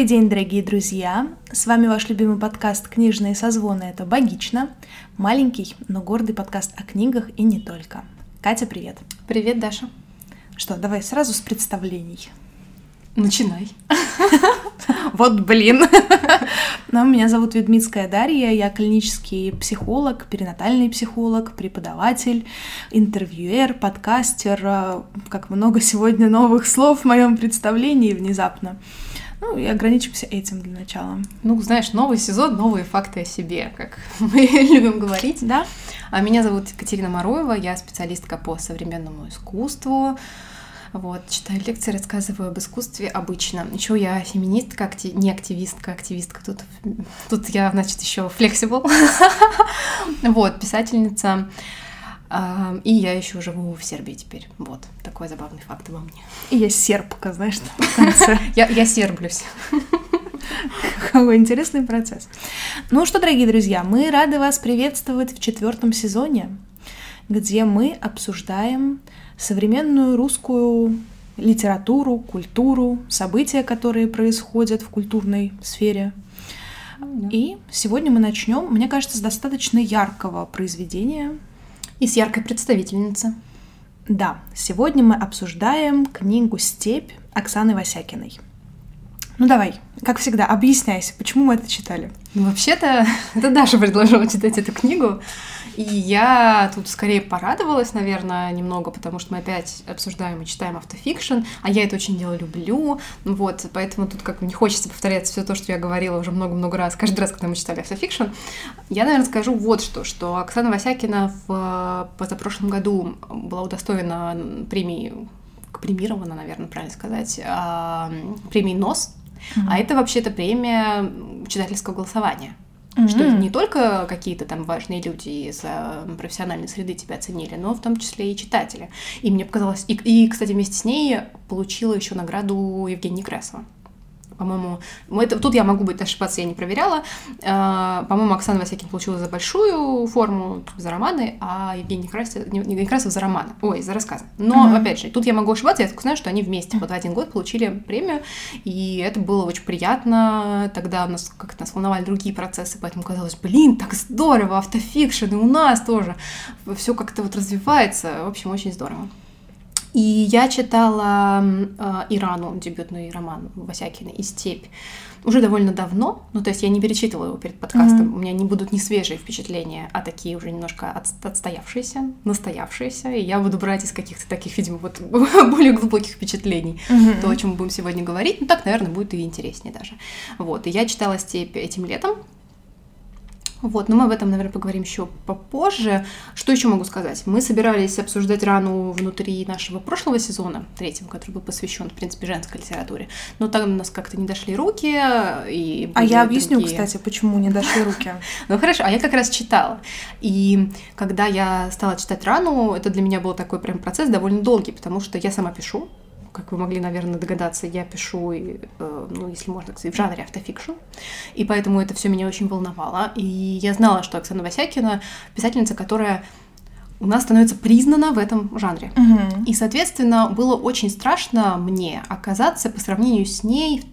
Добрый день, дорогие друзья! С вами ваш любимый подкаст «Книжные созвоны» — это «Богично». Маленький, но гордый подкаст о книгах и не только. Катя, привет! Привет, Даша! Что, давай сразу с представлений. Начинай. Вот блин. Но меня зовут Ведмицкая Дарья, я клинический психолог, перинатальный психолог, преподаватель, интервьюер, подкастер. Как много сегодня новых слов в моем представлении внезапно. Ну, и ограничимся этим для начала. Ну, знаешь, новый сезон, новые факты о себе, как мы любим говорить. Да? А Меня зовут Екатерина Мороева, я специалистка по современному искусству. Вот, читаю лекции, рассказываю об искусстве обычно. Еще я феминистка, акти- не активистка, активистка. Тут, тут я, значит, еще флексибл. Вот, писательница. И я еще живу в Сербии теперь. Вот, такой забавный факт обо мне. И я сербка, знаешь, там в конце. Я, я серблюсь. Какой интересный процесс. Ну что, дорогие друзья, мы рады вас приветствовать в четвертом сезоне, где мы обсуждаем современную русскую литературу, культуру, события, которые происходят в культурной сфере. И сегодня мы начнем, мне кажется, с достаточно яркого произведения. И с яркой представительницы. Да, сегодня мы обсуждаем книгу «Степь» Оксаны Васякиной. Ну давай, как всегда, объясняйся, почему мы это читали. Ну, вообще-то, это Даша предложила читать эту книгу. И я тут скорее порадовалась, наверное, немного, потому что мы опять обсуждаем и читаем автофикшн, а я это очень дело люблю. Вот, поэтому тут как бы не хочется повторять все то, что я говорила уже много-много раз, каждый раз, когда мы читали автофикшн. Я, наверное, скажу вот что, что Оксана Васякина в позапрошлом году была удостоена премии премирована, наверное, правильно сказать, а, премии НОС, а это вообще-то премия читательского голосования. Что Мгм. не только какие-то там важные люди из э, профессиональной среды тебя оценили, но в том числе и читатели. И мне показалось... И, и, кстати, вместе с ней получила еще награду Евгения Некрасова. По-моему, это, тут я могу быть ошибаться, я не проверяла. Э, по-моему, Оксана Васякин получила за большую форму, за романы, а Евгений Некрасов, не- не Некрасов за романы. Ой, за рассказы. Но, Мгм. опять же, тут я могу ошибаться, я только знаю, что они вместе вот один год получили премию, и это было очень приятно. Тогда у нас как-то нас волновали другие процессы, поэтому казалось, блин, так здорово, автофикшн, и у нас тоже. Все как-то вот развивается. В общем, очень здорово. И я читала э, Ирану, дебютный роман Васякина и «Степь» уже довольно давно, ну, то есть я не перечитывала его перед подкастом, Мгм. у меня не будут не свежие впечатления, а такие уже немножко отс- отстоявшиеся, настоявшиеся, и я буду брать из каких-то таких, видимо, вот более глубоких впечатлений Мгм. то, о чем мы будем сегодня говорить. Ну, так, наверное, будет и интереснее даже. Вот, и я читала «Степь» этим летом. Вот, но мы об этом, наверное, поговорим еще попозже. Что еще могу сказать? Мы собирались обсуждать рану внутри нашего прошлого сезона, третьего, который был посвящен, в принципе, женской литературе. Но там у нас как-то не дошли руки, и А я объясню, другие- кстати, почему не дошли руки. ну хорошо, а я как раз читала. И когда я стала читать рану, это для меня был такой прям процесс довольно долгий, потому что я сама пишу. Как вы могли, наверное, догадаться, я пишу, и, э, ну, если можно сказать, в жанре автофикшн. И поэтому это все меня очень волновало. И я знала, что Оксана Васякина писательница, которая у нас становится признана в этом жанре. Мгм. И, соответственно, было очень страшно мне оказаться по сравнению с ней...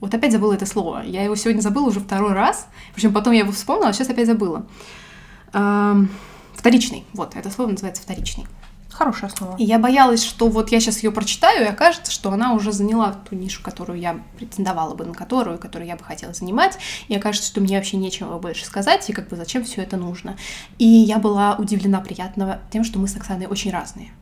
Вот опять забыла это слово. Я его сегодня забыла уже второй раз. Причем потом я его вспомнила, а сейчас опять забыла. Эм, Вторичный. Вот, это слово называется вторичный. Хорошее слово. И я боялась, что вот я сейчас ее прочитаю, и окажется, что она уже заняла ту нишу, которую я претендовала бы на которую, которую я бы хотела занимать, и окажется, что мне вообще нечего больше сказать, и как бы зачем все это нужно. И я была удивлена приятного тем, что мы с Оксаной очень разные.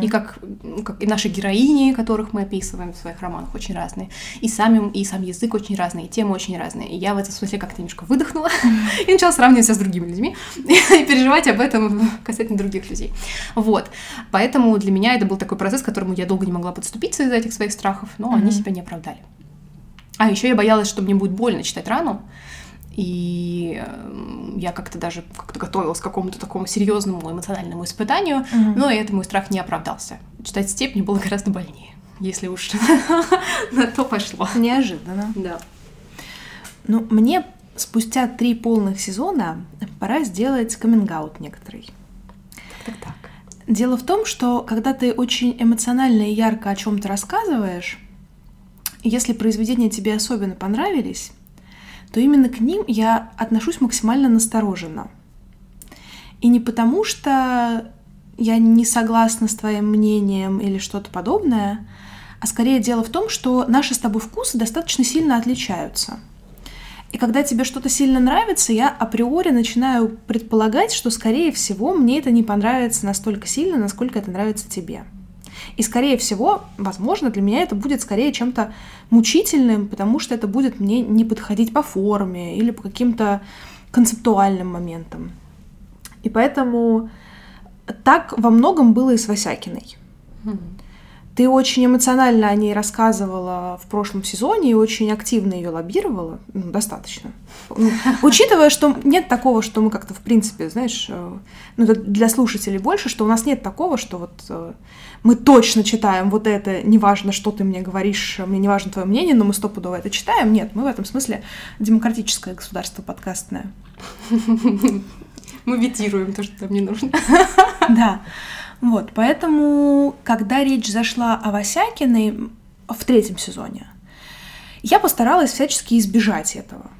И как, как и наши героини, которых мы описываем в своих романах, очень разные. И, сами, и сам язык очень разный, и темы очень разные. И я в этом смысле как-то немножко выдохнула и начала сравнивать себя с другими людьми и переживать об этом касательно других людей. Вот. Поэтому для меня это был такой процесс, к которому я долго не могла подступиться из-за этих своих страхов, но они себя не оправдали. А еще я боялась, что мне будет больно читать рану, и э, я как-то даже как-то готовилась к какому-то такому серьезному эмоциональному испытанию, Мгм. но и это мой страх не оправдался. Читать степь мне было гораздо больнее, если уж на то пошло. Неожиданно. Да. Ну, мне спустя три полных сезона пора сделать каминг некоторый. Так, так. Дело в том, что когда ты очень эмоционально и ярко о чем-то рассказываешь, если произведения тебе особенно понравились, то именно к ним я отношусь максимально настороженно. И не потому, что я не согласна с твоим мнением или что-то подобное, а скорее дело в том, что наши с тобой вкусы достаточно сильно отличаются. И когда тебе что-то сильно нравится, я априори начинаю предполагать, что, скорее всего, мне это не понравится настолько сильно, насколько это нравится тебе. И, скорее всего, возможно, для меня это будет скорее чем-то мучительным, потому что это будет мне не подходить по форме или по каким-то концептуальным моментам. И поэтому так во многом было и с Васякиной. Mm-hmm. Ты очень эмоционально о ней рассказывала в прошлом сезоне и очень активно ее лоббировала. Ну, достаточно. Ну, учитывая, что нет такого, что мы как-то, в принципе, знаешь, э, ну, для слушателей больше, что у нас нет такого, что вот э, мы точно читаем вот это, неважно, что ты мне говоришь, мне не важно твое мнение, но мы стопудово это читаем. Нет, мы в этом смысле демократическое государство подкастное. Мы витируем то, что нам не нужно. Да. Вот, поэтому, когда речь зашла о Васякиной в третьем сезоне, я постаралась всячески избежать этого.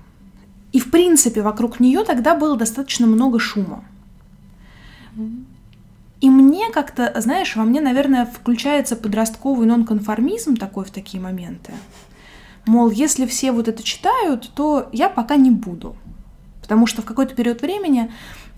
И, в принципе, вокруг нее тогда было достаточно много шума. И мне как-то, знаешь, во мне, наверное, включается подростковый нонконформизм такой в такие моменты. Мол, если все вот это читают, то я пока не буду. Потому что в какой-то период времени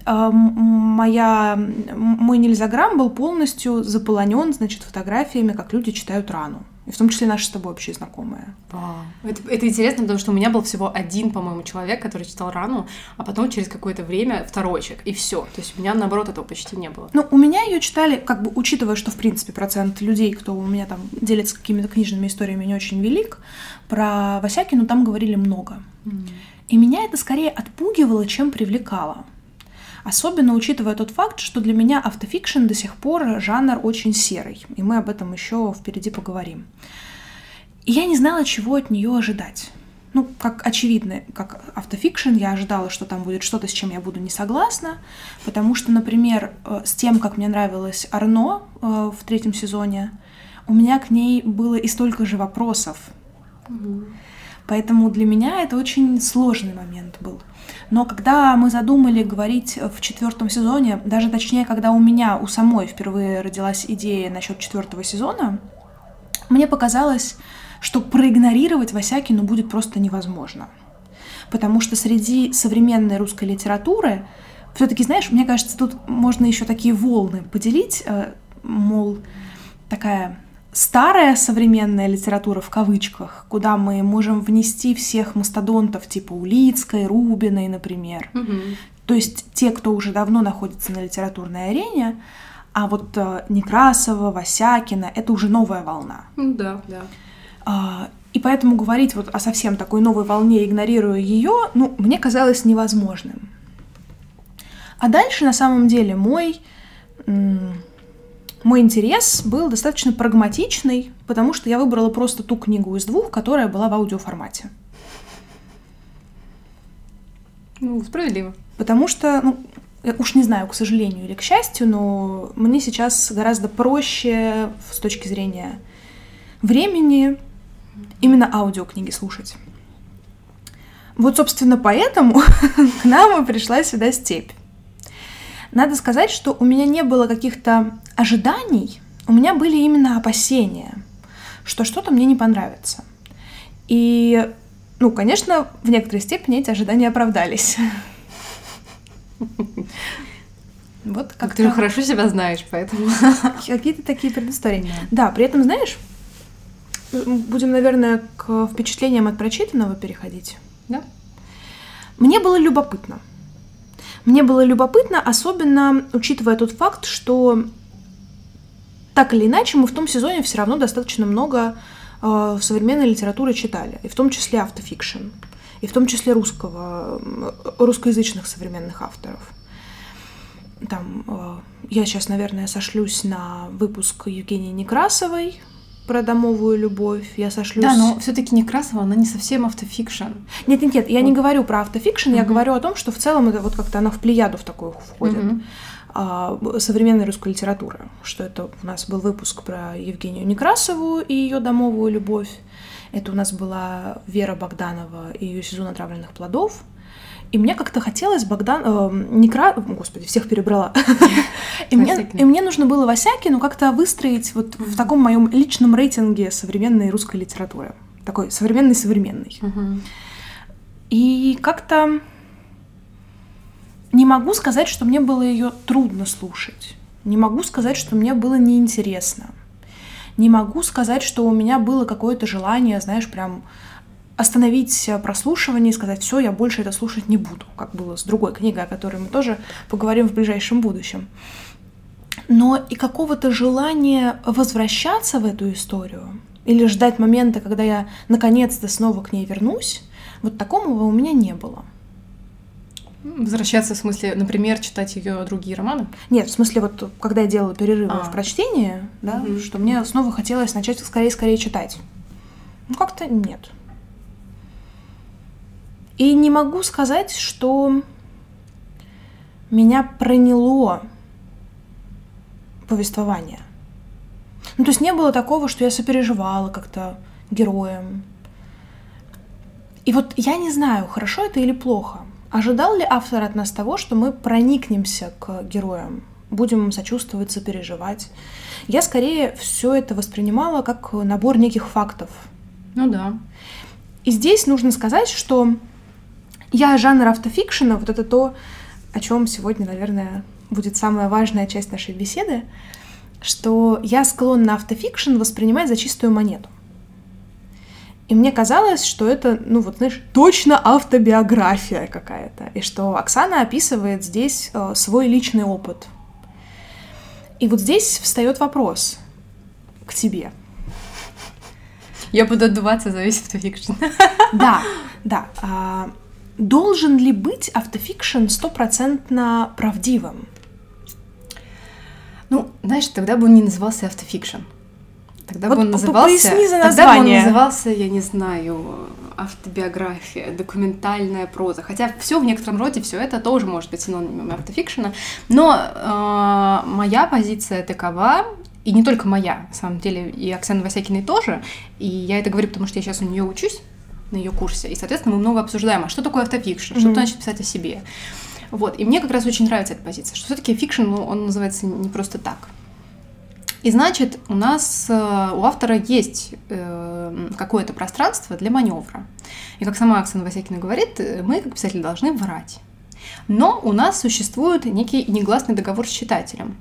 моя, мой нельзяграмм был полностью заполонен, значит, фотографиями, как люди читают рану. И в том числе наши с тобой общие знакомые. Вау. Это, это интересно, потому что у меня был всего один, по-моему, человек, который читал рану, а потом через какое-то время второй человек, и все. То есть у меня, наоборот, этого почти не было. Ну, у меня ее читали, как бы учитывая, что, в принципе, процент людей, кто у меня там делится какими-то книжными историями, не очень велик, про Васякину там говорили много. Mm. И меня это скорее отпугивало, чем привлекало. Особенно учитывая тот факт, что для меня автофикшн до сих пор жанр очень серый, и мы об этом еще впереди поговорим. И я не знала, чего от нее ожидать. Ну, как очевидно, как автофикшн, я ожидала, что там будет что-то, с чем я буду не согласна, потому что, например, э, с тем, как мне нравилась Арно э, в третьем сезоне, у меня к ней было и столько же вопросов. Угу. Поэтому для меня это очень сложный момент был. Но когда мы задумали говорить в четвертом сезоне, даже точнее, когда у меня, у самой впервые родилась идея насчет четвертого сезона, мне показалось, что проигнорировать Васякину будет просто невозможно. Потому что среди современной русской литературы, все-таки, знаешь, мне кажется, тут можно еще такие волны поделить, э, мол, такая старая современная литература в кавычках, куда мы можем внести всех мастодонтов типа Улицкой, Рубиной, например. Угу. То есть те, кто уже давно находится на литературной арене, а вот э, Некрасова, Васякина — это уже новая волна. Да, да. А, и поэтому говорить вот о совсем такой новой волне, игнорируя ее, ну, мне казалось невозможным. А дальше, на самом деле, мой мой интерес был достаточно прагматичный, потому что я выбрала просто ту книгу из двух, которая была в аудиоформате. Ну, справедливо. Потому что, ну, уж не знаю, к сожалению или к счастью, но мне сейчас гораздо проще с точки зрения времени именно аудиокниги слушать. Вот, собственно, поэтому к нам и пришла сюда степь. Надо сказать, что у меня не было каких-то ожиданий, у меня были именно опасения, что что-то мне не понравится. И, ну, конечно, в некоторой степени эти ожидания оправдались. Вот как Ты же хорошо себя знаешь, поэтому... Какие-то такие предыстории. Да, при этом, знаешь, будем, наверное, к впечатлениям от прочитанного переходить. Да. Мне было любопытно. Мне было любопытно, особенно учитывая тот факт, что так или иначе мы в том сезоне все равно достаточно много э, современной литературы читали, и в том числе автофикшн, и в том числе русского, русскоязычных современных авторов. Там, э, я сейчас, наверное, сошлюсь на выпуск Евгении Некрасовой, про домовую любовь, я сошлюсь. Да, но все-таки Некрасова, она не совсем автофикшн. Нет, нет, нет, я не говорю про автофикшн, я говорю о том, что в целом это вот как-то она в плеяду в такую входит. А, современной русской литературы, что это у нас был выпуск про Евгению Некрасову и ее домовую любовь. Это у нас была Вера Богданова и ее сезон отравленных плодов. И мне как-то хотелось Богдан... Э, не кра... Господи, всех перебрала. и, мне, и мне нужно было Васякину как-то выстроить вот mm-hmm. в таком моем личном рейтинге современной русской литературы. Такой современный-современный. Mm-hmm. И как-то не могу сказать, что мне было ее трудно слушать. Не могу сказать, что мне было неинтересно. Не могу сказать, что у меня было какое-то желание, знаешь, прям остановить прослушивание и сказать, все, я больше это слушать не буду, как было с другой книгой, о которой мы тоже поговорим в ближайшем будущем. Но и какого-то желания возвращаться в эту историю или ждать момента, когда я наконец-то снова к ней вернусь, вот такого у меня не было. Возвращаться в смысле, например, читать ее другие романы? Нет, в смысле, вот когда я делала перерывы а. в прочтении, да, угу. что мне снова хотелось начать скорее-скорее читать. Ну, как-то нет. И не могу сказать, что меня проняло повествование. Ну, то есть не было такого, что я сопереживала как-то героям. И вот я не знаю, хорошо это или плохо. Ожидал ли автор от нас того, что мы проникнемся к героям, будем сочувствовать, сопереживать? Я скорее все это воспринимала как набор неких фактов. Ну да. И здесь нужно сказать, что я жанр автофикшена, вот это то, о чем сегодня, наверное, будет самая важная часть нашей беседы, что я склонна автофикшн воспринимать за чистую монету. И мне казалось, что это, ну вот, знаешь, точно автобиография какая-то, и что Оксана описывает здесь э, свой личный опыт. И вот здесь встает вопрос к тебе. Я буду отдуваться за весь автофикшн. Да, да. Должен ли быть автофикшн стопроцентно правдивым? Ну, знаешь, тогда бы он не назывался автофикшн. Тогда вот бы он назывался... за тогда бы он назывался, я не знаю, автобиография, документальная проза. Хотя все в некотором роде, все это тоже может быть синонимом автофикшена. Но э, моя позиция такова, и не только моя, на самом деле, и Оксаны Васякиной тоже. И я это говорю, потому что я сейчас у нее учусь на ее курсе. И, соответственно, мы много обсуждаем, а что такое автофикшн, mm-hmm. что значит писать о себе. Вот. И мне как раз очень нравится эта позиция, что все-таки фикшн, ну, он называется не просто так. И значит, у нас, э, у автора есть э, какое-то пространство для маневра. И как сама Оксана Васякина говорит, э, мы, как писатели, должны врать. Но у нас существует некий негласный договор с читателем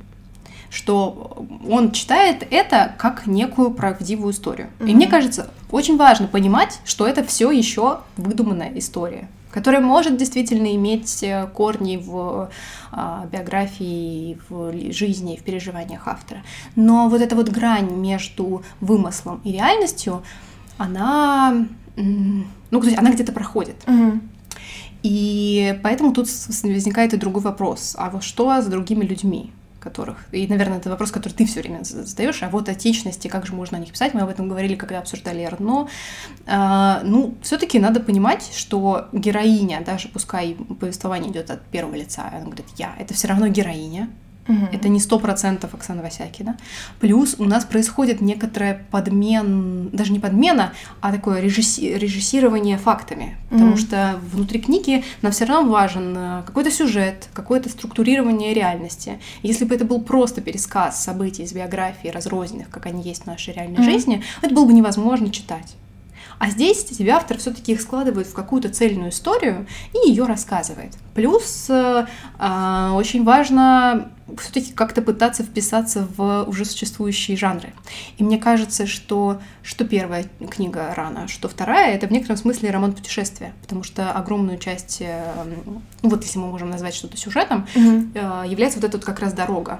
что он читает это как некую правдивую историю. Mm-hmm. И мне кажется, очень важно понимать, что это все еще выдуманная история которая может действительно иметь э, корни в а, биографии, в жизни, в переживаниях автора. Но вот эта вот грань между вымыслом и реальностью, она, ну, то есть она где-то проходит. Угу. И поэтому тут возникает и другой вопрос. А вот что с другими людьми? Которых... И, наверное, это вопрос, который ты все время задаешь, а вот отечности, как же можно о них писать? Мы об этом говорили, когда обсуждали Эрно. А, ну, все-таки надо понимать, что героиня, даже пускай повествование идет от первого лица, она говорит «я», это все равно героиня, Угу. Это не сто процентов Оксана Васякина. Плюс у нас происходит некоторая подмен, даже не подмена, а такое режисси... режиссирование фактами. Потому угу. что внутри книги нам все равно важен э, какой-то сюжет, какое-то структурирование реальности. Если бы это был просто пересказ событий из биографии разрозненных, как они есть в нашей реальной угу. жизни, это было бы невозможно читать. А здесь тебе автор все-таки их складывает в какую-то цельную историю и ее рассказывает. Плюс э, э, очень важно все-таки как-то пытаться вписаться в уже существующие жанры. И мне кажется, что что первая книга рано, что вторая, это в некотором смысле роман путешествия, потому что огромную часть, ну вот если мы можем назвать что-то сюжетом, mm-hmm. является вот эта вот как раз дорога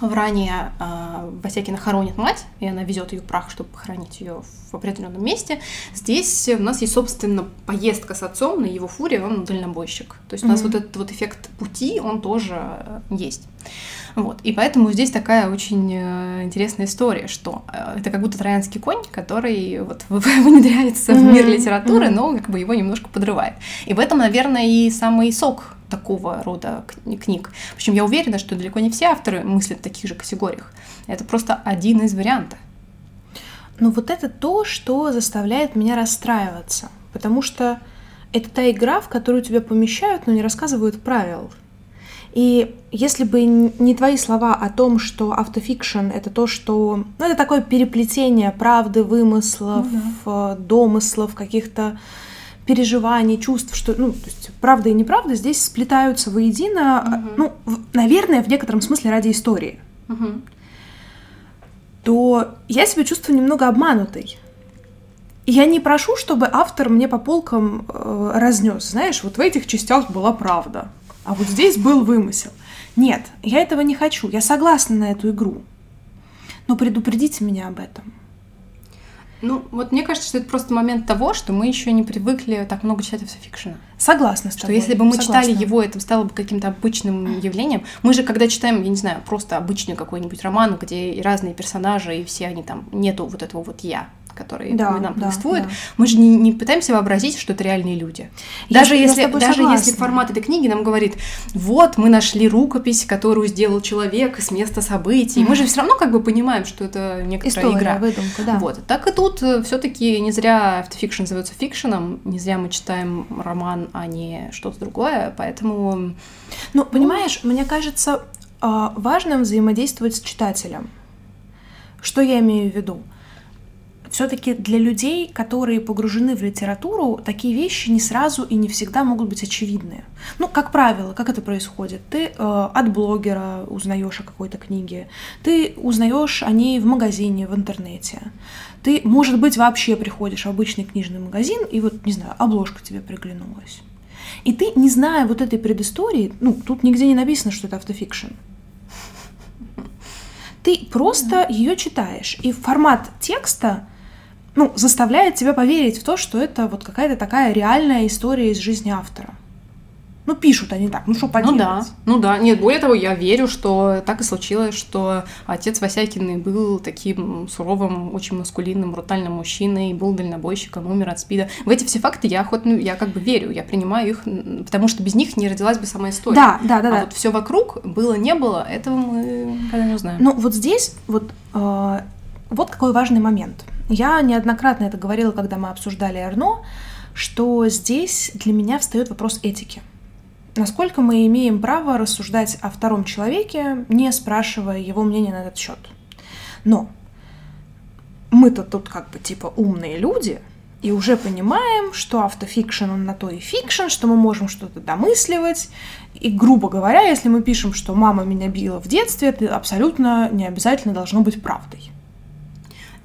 в ране э, Васякина хоронит мать, и она везет ее прах, чтобы похоронить ее в определенном месте. Здесь у нас есть, собственно, поездка с отцом на его фуре, он дальнобойщик. То есть mm-hmm. у нас вот этот вот эффект пути, он тоже э, есть. Вот. И поэтому здесь такая очень э, интересная история, что э, это как будто троянский конь, который вот внедряется mm-hmm. в мир литературы, mm-hmm. но как бы его немножко подрывает. И в этом, наверное, и самый сок такого рода книг. Причем я уверена, что далеко не все авторы мыслят в таких же категориях. Это просто один из вариантов. Но вот это то, что заставляет меня расстраиваться. Потому что это та игра, в которую тебя помещают, но не рассказывают правил. И если бы не твои слова о том, что автофикшн — это то, что... Ну, это такое переплетение правды, вымыслов, ну, да. домыслов, каких-то переживаний, чувств, что, ну, то есть правда и неправда здесь сплетаются воедино, угу. ну, в, наверное, в некотором смысле ради истории, угу. то я себя чувствую немного обманутой. И я не прошу, чтобы автор мне по полкам э, разнес, знаешь, вот в этих частях была правда, а вот здесь был вымысел. Нет, я этого не хочу, я согласна на эту игру. Но предупредите меня об этом. Ну, вот мне кажется, что это просто момент того, что мы еще не привыкли так много читать автофикшена. Согласна с тобой. Что если бы мы Согласна. читали его, это стало бы каким-то обычным явлением. Мы же, когда читаем, я не знаю, просто обычный какой-нибудь роман, где и разные персонажи, и все они там, нету вот этого вот «я», которые да, нам да, повествуют, да. мы же не, не пытаемся вообразить, что это реальные люди. Даже, я, если, я даже если формат этой книги нам говорит, вот мы нашли рукопись, которую сделал человек с места событий, mm-hmm. мы же все равно как бы понимаем, что это некоторая История, игра. выдумка, да. Вот. Так и тут э, все-таки не зря автофикшн называется фикшеном, не зря мы читаем роман, а не что-то другое, поэтому... Ну, понимаешь, ну... мне кажется, а, важным взаимодействовать с читателем. Что я имею в виду? Все-таки для людей, которые погружены в литературу, такие вещи не сразу и не всегда могут быть очевидны. Ну, как правило, как это происходит? Ты э, от блогера узнаешь о какой-то книге, ты узнаешь о ней в магазине, в интернете. Ты, может быть, вообще приходишь в обычный книжный магазин, и вот, не знаю, обложка тебе приглянулась. И ты, не зная вот этой предыстории, ну, тут нигде не написано, что это автофикшн. Ты просто ее читаешь. И формат текста ну, заставляет тебя поверить в то, что это вот какая-то такая реальная история из жизни автора. Ну, пишут они так, ну что поделать? Ну да, ну да. Нет, более того, я верю, что так и случилось, что отец Васякины был таким суровым, очень маскулинным, брутальным мужчиной, был дальнобойщиком, умер от спида. В эти все факты я охотно, я как бы верю, я принимаю их, потому что без них не родилась бы сама история. Да, да, да. А да. вот все вокруг было, не было, этого мы никогда не узнаем. Ну, вот здесь вот, э, вот какой важный момент – я неоднократно это говорила, когда мы обсуждали Эрно, что здесь для меня встает вопрос этики. Насколько мы имеем право рассуждать о втором человеке, не спрашивая его мнения на этот счет. Но мы-то тут как бы типа умные люди, и уже понимаем, что автофикшн он на то и фикшн, что мы можем что-то домысливать. И, грубо говоря, если мы пишем, что мама меня била в детстве, это абсолютно не обязательно должно быть правдой.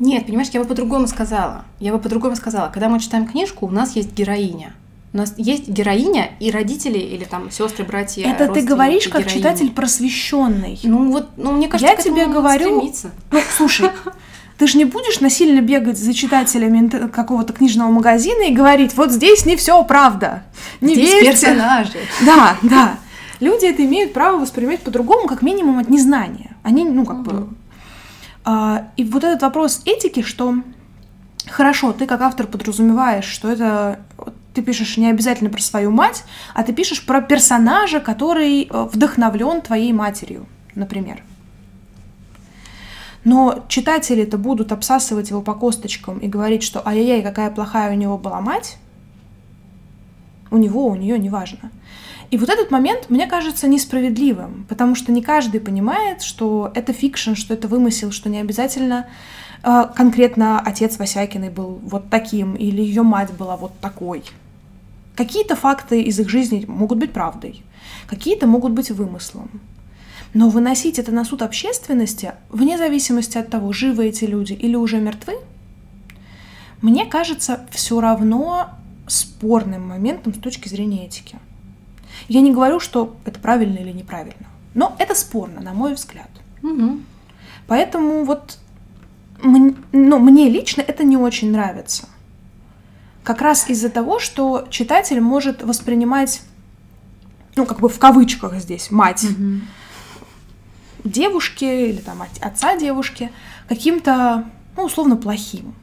Нет, понимаешь, я бы по-другому сказала. Я бы по-другому сказала. Когда мы читаем книжку, у нас есть героиня. У нас есть героиня и родители или там сестры, братья. Это ты говоришь как героини. читатель просвещенный. Ну вот, ну мне кажется, я тебе говорю. Стремиться. Ну слушай, ты же не будешь насильно бегать за читателями какого-то книжного магазина и говорить, вот здесь не все правда. Не здесь верьте. персонажи. Да, да. Люди это имеют право воспринимать по-другому, как минимум от незнания. Они, ну, как угу. бы и вот этот вопрос этики, что хорошо, ты как автор подразумеваешь, что это ты пишешь не обязательно про свою мать, а ты пишешь про персонажа, который э, вдохновлен твоей матерью, например. Но читатели-то будут обсасывать его по косточкам и говорить, что ай-яй-яй, какая плохая у него была мать. У него, у нее, неважно. И вот этот момент мне кажется несправедливым, потому что не каждый понимает, что это фикшн, что это вымысел, что не обязательно э, конкретно отец Васякиной был вот таким или ее мать была вот такой. Какие-то факты из их жизни могут быть правдой, какие-то могут быть вымыслом. Но выносить это на суд общественности, вне зависимости от того, живы эти люди или уже мертвы, мне кажется все равно спорным моментом с точки зрения этики. Я не говорю, что это правильно или неправильно, но это спорно, на мой взгляд. Угу. Поэтому вот ну, мне лично это не очень нравится. Как раз из-за того, что читатель может воспринимать, ну, как бы в кавычках здесь, мать угу. девушки или там отца девушки каким-то, ну, условно, плохим.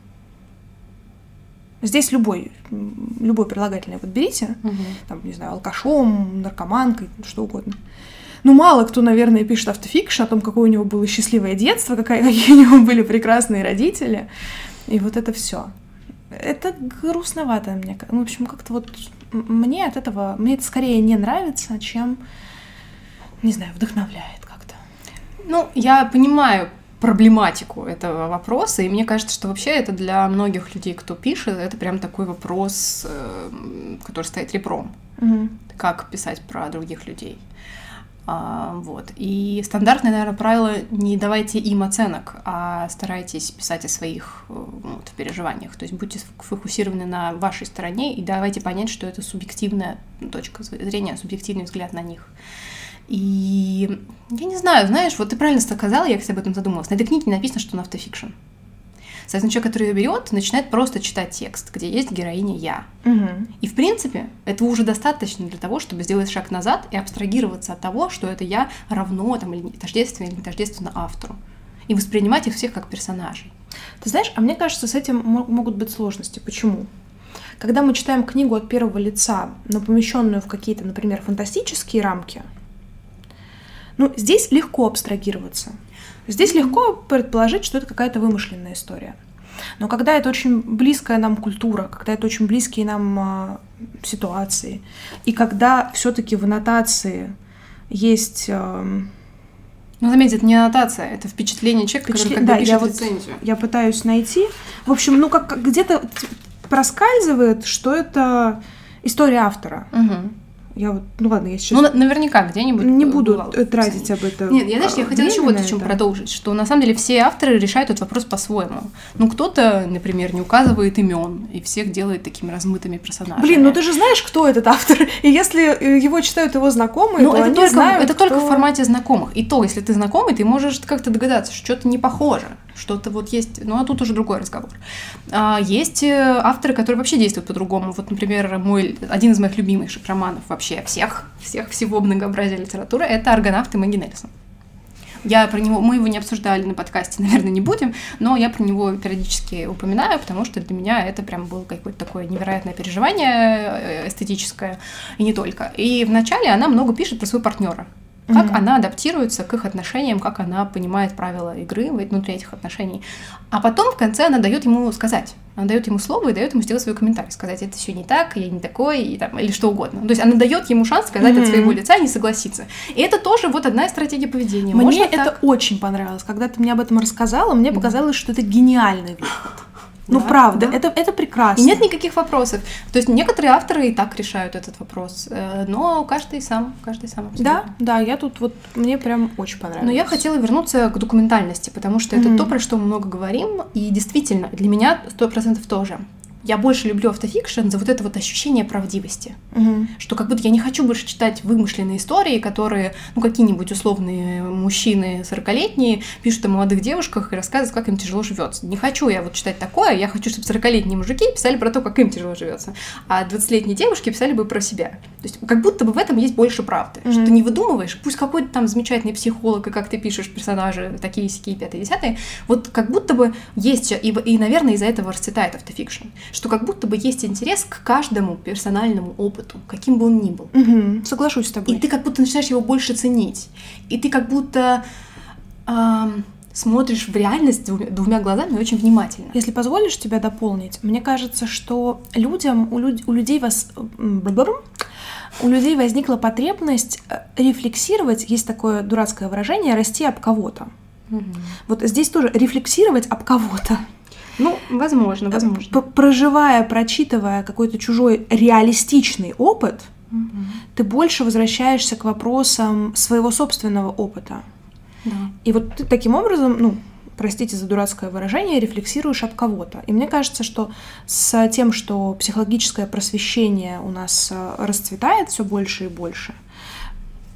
Здесь любой, любой прилагательный вот берите, угу. там, не знаю, алкашом, наркоманкой, что угодно. Ну, мало кто, наверное, пишет автофикшн о том, какое у него было счастливое детство, какая, какие у него были прекрасные родители. И вот это все. Это грустновато, мне. Ну, в общем, как-то вот мне от этого, мне это скорее не нравится, чем, не знаю, вдохновляет как-то. Ну, я понимаю проблематику этого вопроса, и мне кажется, что вообще это для многих людей, кто пишет, это прям такой вопрос, э, который стоит ребром. Угу. Как писать про других людей. А, вот. И стандартное, наверное, правило не давайте им оценок, а старайтесь писать о своих э, вот, переживаниях. То есть будьте сфокусированы на вашей стороне и давайте понять, что это субъективная точка зрения, субъективный взгляд на них. И я не знаю, знаешь, вот ты правильно сказала, я, кстати, об этом задумалась. На этой книге написано, что она автофикшн. Соответственно, человек, который ее берет, начинает просто читать текст, где есть героиня я. Угу. И в принципе, этого уже достаточно для того, чтобы сделать шаг назад и абстрагироваться от того, что это я равно там, или тождественно или не тождественно автору. И воспринимать их всех как персонажей. Ты знаешь, а мне кажется, с этим могут быть сложности. Почему? Когда мы читаем книгу от первого лица, но помещенную в какие-то, например, фантастические рамки, ну, здесь легко абстрагироваться. Здесь легко предположить, что это какая-то вымышленная история. Но когда это очень близкая нам культура, когда это очень близкие нам э, ситуации, и когда все-таки в аннотации есть э, ну, заметьте, это не аннотация, это впечатление человека, Впечатлен... который да, пишет я рецензию. Вот, я пытаюсь найти. В общем, ну, как, как где-то проскальзывает, что это история автора. Угу. Я вот, ну ладно, я сейчас... Ну, наверняка где-нибудь... Не буду тратить об этом. Нет, я, знаешь, я хотела еще вот о чем продолжить, что на самом деле все авторы решают этот вопрос по-своему. Ну, кто-то, например, не указывает имен и всех делает такими размытыми персонажами. Блин, ну ты же знаешь, кто этот автор, и если э, его читают его знакомые, ну, то это они только, знают, Это кто... только в формате знакомых. И то, если ты знакомый, ты можешь как-то догадаться, что что-то не похоже что-то вот есть, ну а тут уже другой разговор. А, есть э, авторы, которые вообще действуют по-другому. Вот, например, мой, один из моих любимых романов вообще всех, всех, всего многообразия литературы, это «Аргонавт» и Мэгги Нельсон. Я про него, мы его не обсуждали на подкасте, наверное, не будем, но я про него периодически упоминаю, потому что для меня это прям было какое-то такое невероятное переживание э, эстетическое, и не только. И вначале она много пишет про своего партнера как mm-hmm. она адаптируется к их отношениям, как она понимает правила игры внутри этих отношений. А потом в конце она дает ему сказать. Она дает ему слово и дает ему сделать свой комментарий, сказать, это все не так, я не такой, и, там, или что угодно. То есть она дает ему шанс сказать mm-hmm. от своего лица и не согласиться. И это тоже вот одна из стратегий поведения. Мне Можно это так? очень понравилось. Когда ты мне об этом рассказала, мне mm-hmm. показалось, что это гениальный выход. Ну, да, правда, да. Это, это прекрасно. И нет никаких вопросов. То есть некоторые авторы и так решают этот вопрос, э, но каждый сам, каждый сам абсолютно. Да, да, я тут вот, мне прям очень понравилось. Но я хотела вернуться к документальности, потому что это mm-hmm. то, про что мы много говорим, и действительно, для меня сто процентов тоже я больше люблю автофикшн за вот это вот ощущение правдивости. Угу. Что как будто я не хочу больше читать вымышленные истории, которые, ну, какие-нибудь условные мужчины 40-летние пишут о молодых девушках и рассказывают, как им тяжело живется. Не хочу я вот читать такое, я хочу, чтобы 40-летние мужики писали про то, как им тяжело живется, а 20-летние девушки писали бы про себя. То есть как будто бы в этом есть больше правды. Угу. Что ты не выдумываешь, пусть какой-то там замечательный психолог, и как ты пишешь персонажи, такие, сякие, пятые, десятые, вот как будто бы есть, и, и наверное, из-за этого расцветает автофикшн что как будто бы есть интерес к каждому персональному опыту, каким бы он ни был. Угу, соглашусь с тобой. И ты как будто начинаешь его больше ценить. И ты как будто эм, смотришь в реальность двумя, глазами очень внимательно. Если позволишь тебя дополнить, мне кажется, что людям, у, люд, у людей вас... У людей возникла потребность э, рефлексировать, есть такое дурацкое выражение, расти об кого-то. Угу. Вот здесь тоже рефлексировать об кого-то. Ну, возможно, э, возможно. Проживая, прочитывая какой-то чужой реалистичный опыт, угу. ты больше возвращаешься к вопросам своего собственного опыта. Да. И вот ты таким образом, ну, простите за дурацкое выражение, рефлексируешь об кого-то. И мне кажется, что с тем, что психологическое просвещение у нас э, расцветает все больше и больше,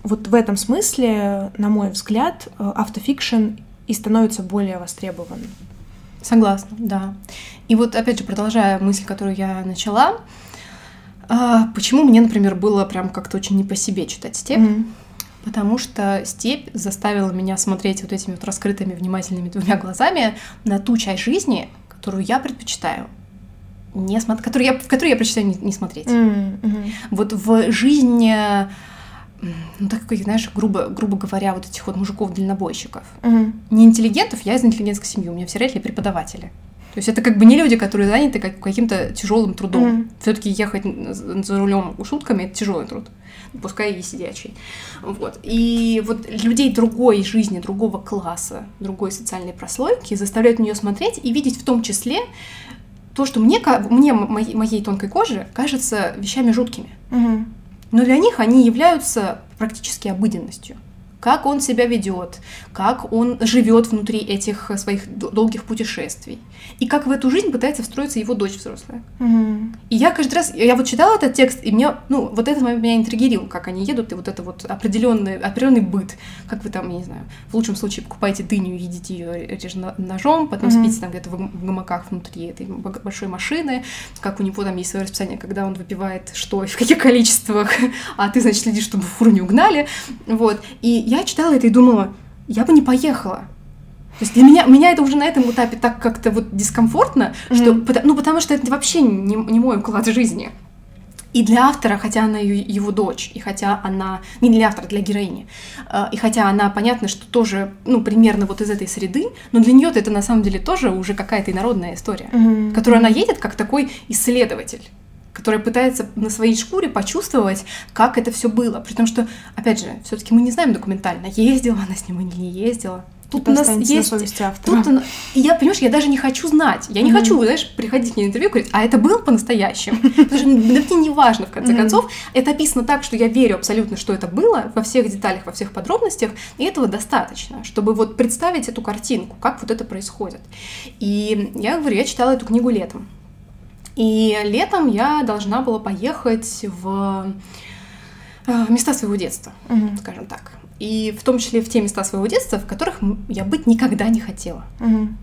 вот в этом смысле, на мой взгляд, э, автофикшн и становится более востребованным. Согласна, да. И вот опять же, продолжая мысль, которую я начала, а, почему мне, например, было прям как-то очень не по себе читать «Степь»? Mm-hmm. Потому что «Степь» заставила меня смотреть вот этими вот раскрытыми внимательными двумя глазами на ту часть жизни, которую я предпочитаю не смотреть, которую я, в которую я предпочитаю не, не смотреть. Mm-hmm. Вот в жизни ну, так как, знаешь, грубо, грубо говоря, вот этих вот мужиков-дальнобойщиков. Угу. Не интеллигентов, я из интеллигентской семьи, у меня все родители преподаватели. То есть это как бы не люди, которые заняты как, каким-то тяжелым трудом. Мгм. Все-таки ехать за рулем шутками это тяжелый труд. Пускай и сидячий. Вот. И вот людей другой жизни, другого класса, другой социальной прослойки заставляют на нее смотреть и видеть в том числе то, что мне, мне моей, моей тонкой коже кажется вещами жуткими. Мгм. Но для них они являются практически обыденностью. Как он себя ведет, как он живет внутри этих э, своих долгих путешествий. И как в эту жизнь пытается встроиться его дочь взрослая. Мгм. И я каждый раз, я вот читала этот текст, и мне, ну, вот этот момент меня интригировал, как они едут, и вот это вот определенный, определенный быт. Как вы там, я не знаю, в лучшем случае покупаете дыню, едите ее режете на- ножом, потом Мгм. спите там где-то в, гам- в гамаках внутри этой большой машины, как у него там есть свое расписание, когда он выпивает что и в каких количествах, а ты, значит, следишь, чтобы фуру не угнали. Вот. И я читала это и думала, я бы не поехала. То есть для меня, меня это уже на этом этапе так как-то вот дискомфортно, что, Мгм. пота- ну, потому что это вообще не, не мой уклад жизни. И для автора, хотя она его дочь, и хотя она... Не для автора, для героини. э, И хотя она, понятно, что тоже, ну, примерно вот из этой среды, но для нее это на самом деле тоже уже какая-то инородная история, в которую она едет как такой исследователь которая пытается на своей шкуре почувствовать, как это все было. При том, что, опять же, все-таки мы не знаем документально, ездила она с ним или не ездила. Тут Это у нас на есть автора. Тут, она- я, понимаешь, я даже не хочу знать. Я не Мгм. хочу, знаешь, приходить мне на интервью и говорить, а это было по-настоящему? Потому что мне не важно, в конце Мгм. концов. Это описано так, что я верю абсолютно, что это было, во всех деталях, во всех подробностях, и этого достаточно, чтобы вот представить эту картинку, как вот это происходит. И я говорю, я читала эту книгу летом. И летом я должна была поехать в э, в места своего детства Мгм. скажем так. И в том числе в те места своего детства, в которых я быть никогда не хотела. Мгм.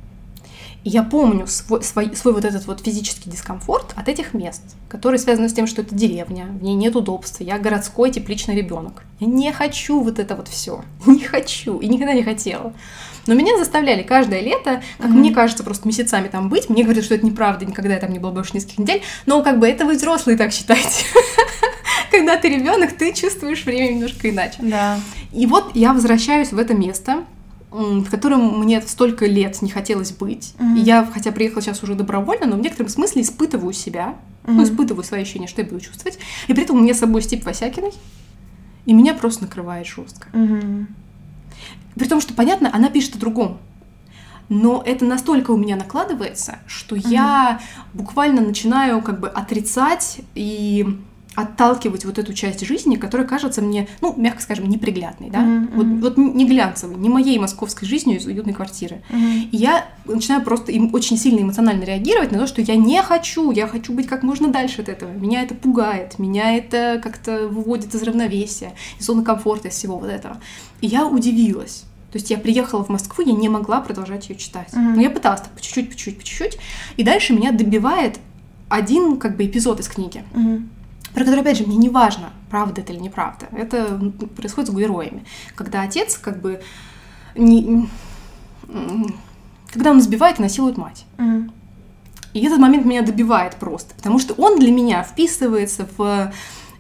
И я помню свой, свой, свой вот этот вот физический дискомфорт от этих мест, который связан с тем, что это деревня, в ней нет удобства, я городской тепличный ребенок. Я не хочу вот это вот все. Не хочу. И никогда не хотела. Но меня заставляли каждое лето, как Мгм. мне кажется, просто месяцами там быть. Мне говорят, что это неправда, никогда я там не была больше нескольких недель. Но как бы это вы взрослые так считаете. Когда ты ребенок, ты чувствуешь время немножко иначе. Да. И вот я возвращаюсь в это место, в котором мне столько лет не хотелось быть. Мгм. И я, хотя приехала сейчас уже добровольно, но в некотором смысле испытываю себя, ну, Мгм. испытываю свои ощущения, что я буду чувствовать. И при этом у меня с собой Стив Васякиной, и меня просто накрывает жестко. Мгм. При том, что, понятно, она пишет о другом. Но это настолько у меня накладывается, что я буквально начинаю как бы отрицать и отталкивать вот эту часть жизни, которая кажется мне, ну, мягко скажем, неприглядной, да? Мгм, Вот, вот не глянцевой, не моей московской жизнью из уютной квартиры. Мгм. И я начинаю просто им очень сильно эмоционально реагировать на то, что я не хочу, я хочу быть как можно дальше от этого. Меня это пугает, меня это как-то выводит из равновесия, из зоны комфорта, из всего вот этого. И я удивилась. То есть я приехала в Москву, я не могла продолжать ее читать. Мгм. Но я пыталась так по чуть-чуть, по чуть-чуть, по чуть-чуть. И дальше меня добивает один как бы эпизод из книги, Мгм. Про который, опять же, мне не важно, правда это или неправда. Это происходит с героями. Когда отец как бы не... Когда он избивает и насилует мать. Мгм. И этот момент меня добивает просто, потому что он для меня вписывается в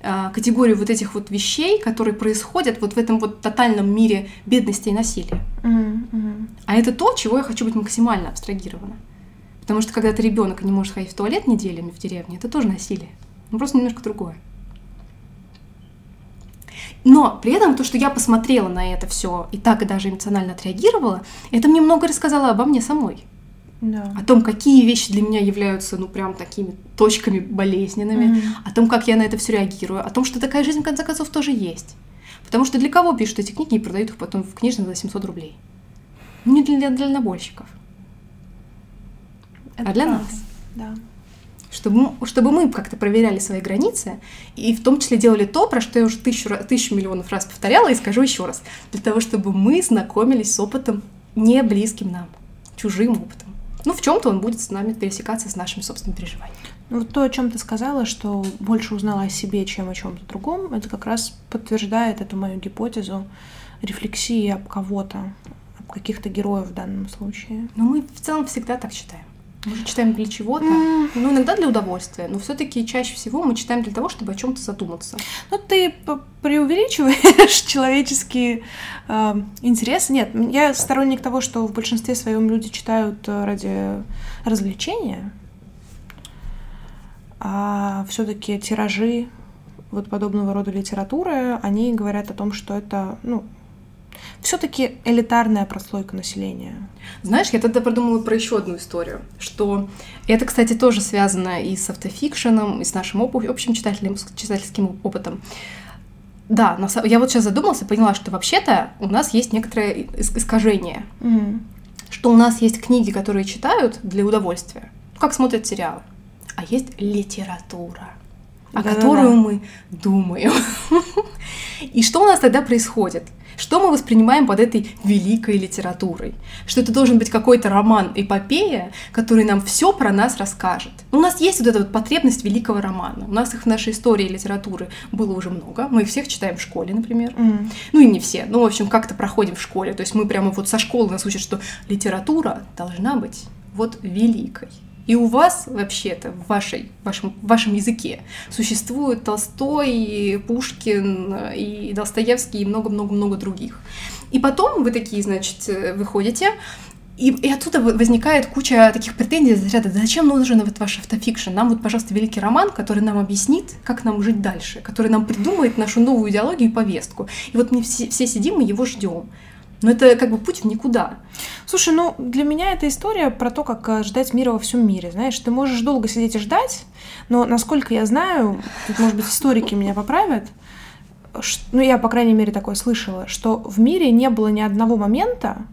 э, категорию вот этих вот вещей, которые происходят вот в этом вот тотальном мире бедности и насилия. Мгм. Мгм. А это то, чего я хочу быть максимально абстрагирована. Потому что когда ты ребенок и не можешь ходить в туалет неделями в деревне, это тоже насилие. Ну, просто немножко другое. Но при этом то, что я посмотрела на это все и так и даже эмоционально отреагировала, это мне много рассказало обо мне самой. Да. О том, какие вещи для меня являются, ну, прям такими точками болезненными, Мгм. о том, как я на это все реагирую, о том, что такая жизнь, в конце концов, тоже есть. Потому что для кого пишут эти книги и продают их потом в книжных за 700 рублей? Ну, Не для, для дальнобойщиков, Это а для правда. нас. Да. Чтобы, чтобы мы как-то проверяли свои границы и в том числе делали то, про что я уже тысячу, тысячу миллионов раз повторяла и скажу еще раз. Для того, чтобы мы знакомились с опытом не близким нам, чужим опытом. Ну, в чем-то он будет с нами пересекаться с нашими собственными переживаниями. Ну, то, о чем ты сказала, что больше узнала о себе, чем о чем-то другом, это как раз подтверждает эту мою гипотезу рефлексии об кого-то, об каких-то героев в данном случае. Но мы в целом всегда так считаем. Мы же читаем для чего-то. М. Ну, иногда для удовольствия, но все-таки чаще всего мы читаем для того, чтобы о чем-то задуматься. Ну, ты преувеличиваешь человеческие э, интересы. Нет, я сторонник того, что в большинстве своем люди читают э, ради развлечения, а все-таки тиражи вот подобного рода литературы, они говорят о том, что это, ну, все-таки элитарная прослойка населения. Знаешь, я тогда продумала про еще одну историю, что это, кстати, тоже связано и с автофикшеном, и с нашим общим читательным, читательским опытом. Да, я вот сейчас задумалась и поняла, что вообще-то у нас есть некоторое ис- искажение, Мгм. что у нас есть книги, которые читают для удовольствия, ну, как смотрят сериалы, а есть литература, о Да-да-да. которую мы думаем. И что у нас тогда происходит? Что мы воспринимаем под этой великой литературой? Что это должен быть какой-то роман эпопея, который нам все про нас расскажет. У нас есть вот эта вот потребность великого романа. У нас их в нашей истории литературы было уже много. Мы их всех читаем в школе, например. Мгм. Ну и не все, ну, в общем, как-то проходим в школе. То есть мы прямо вот со школы нас учат, что литература должна быть вот великой. И у вас вообще-то в, вашей, в, вашем, в вашем языке существуют Толстой, и Пушкин, и Достоевский, и много-много-много других. И потом вы такие, значит, э, выходите, и, и оттуда вы- возникает куча таких претензий из ряда, «Да зачем нужен вот ваш автофикшн? Нам вот, пожалуйста, великий роман, который нам объяснит, как нам жить дальше, который нам придумает нашу новую идеологию и повестку. И вот мы все, все сидим и его ждем. Но это как бы путь в никуда. Слушай, ну для меня эта история про то, как э, ждать мира во всем мире. Знаешь, ты можешь долго сидеть и ждать, но насколько я знаю, тут, может быть, историки меня поправят, ну я, по крайней мере, такое слышала, что в мире не было ни одного момента,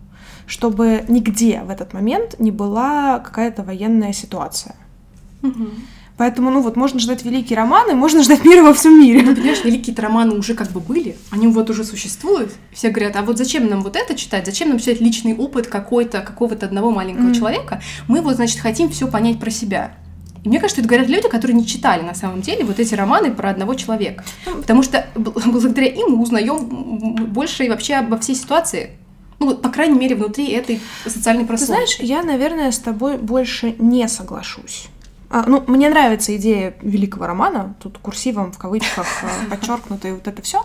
чтобы нигде в этот момент не была какая-то военная ситуация. Поэтому, ну вот, можно ждать великие романы, можно ждать мира во всем Ну, мире. понимаешь, великие романы уже как бы были, они вот уже существуют. Все говорят, а вот зачем нам вот это читать, зачем нам читать личный опыт какой-то, какого-то одного маленького Мгм. человека? Мы вот, значит, хотим все понять про себя. И мне кажется, это говорят люди, которые не читали на самом деле вот эти романы про одного человека. Потому что бл- благодаря им мы узнаем больше и вообще обо всей ситуации. Ну, вот, по крайней мере, внутри этой социальной Ты прослойки. знаешь, я, наверное, с тобой больше не соглашусь. А, ну, мне нравится идея великого романа, тут курсивом в кавычках э, подчеркнуто и вот это все.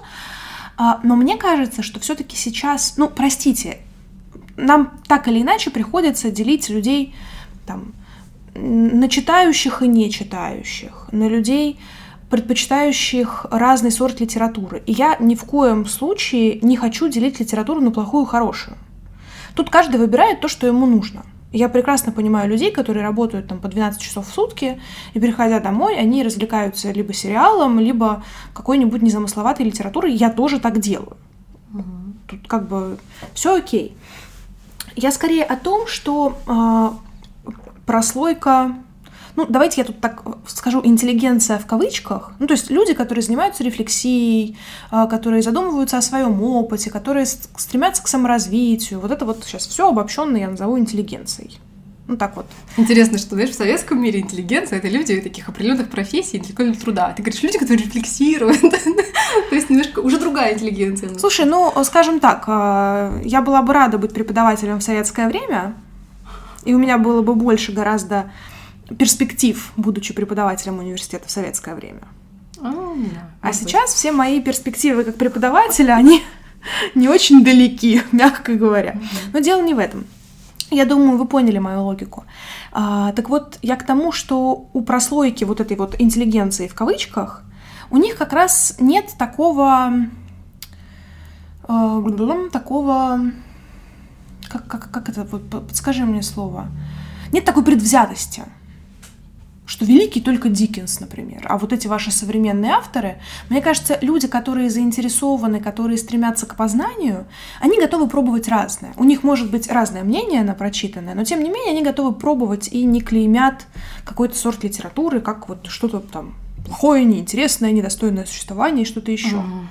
но мне кажется, что все-таки сейчас, ну, простите, нам так или иначе приходится делить людей там на читающих и не читающих, на людей, предпочитающих разный сорт литературы. И я ни в коем случае не хочу делить литературу на плохую и хорошую. Тут каждый выбирает то, что ему нужно. Я прекрасно понимаю людей, которые работают там по 12 часов в сутки, и приходя домой, они развлекаются либо сериалом, либо какой-нибудь незамысловатой литературой. Я тоже так делаю. Тут как бы все окей. Я скорее о том, что а, прослойка, ну давайте я тут так скажу, интеллигенция в кавычках, ну то есть люди, которые занимаются рефлексией, а, которые задумываются о своем опыте, которые стремятся к саморазвитию, вот это вот сейчас все обобщенно я назову интеллигенцией. Ну так вот. Интересно, что, знаешь, в советском мире интеллигенция — это люди таких определенных профессий, интеллектуального труда. Ты говоришь, люди, которые рефлексируют. То есть немножко уже другая интеллигенция. Слушай, ну, скажем так, я была бы рада быть преподавателем в советское время, и у меня было бы больше гораздо перспектив, будучи преподавателем университета в советское время. А, А может быть. сейчас все мои перспективы как преподавателя, они не очень далеки, мягко говоря. Но дело не в этом. Я думаю, вы поняли мою логику. А, так вот, я к тому, что у прослойки вот этой вот интеллигенции в кавычках, у них как раз нет такого... э, такого... Как, как, как это? Подскажи мне слово. Нет такой предвзятости что великий только Диккенс, например. А вот эти ваши современные авторы, мне кажется, люди, которые заинтересованы, которые стремятся к познанию, они готовы пробовать разное. У них может быть разное мнение на прочитанное, но тем не менее они готовы пробовать и не клеймят какой-то сорт литературы, как вот что-то там плохое, неинтересное, недостойное существования и что-то еще. Мгм.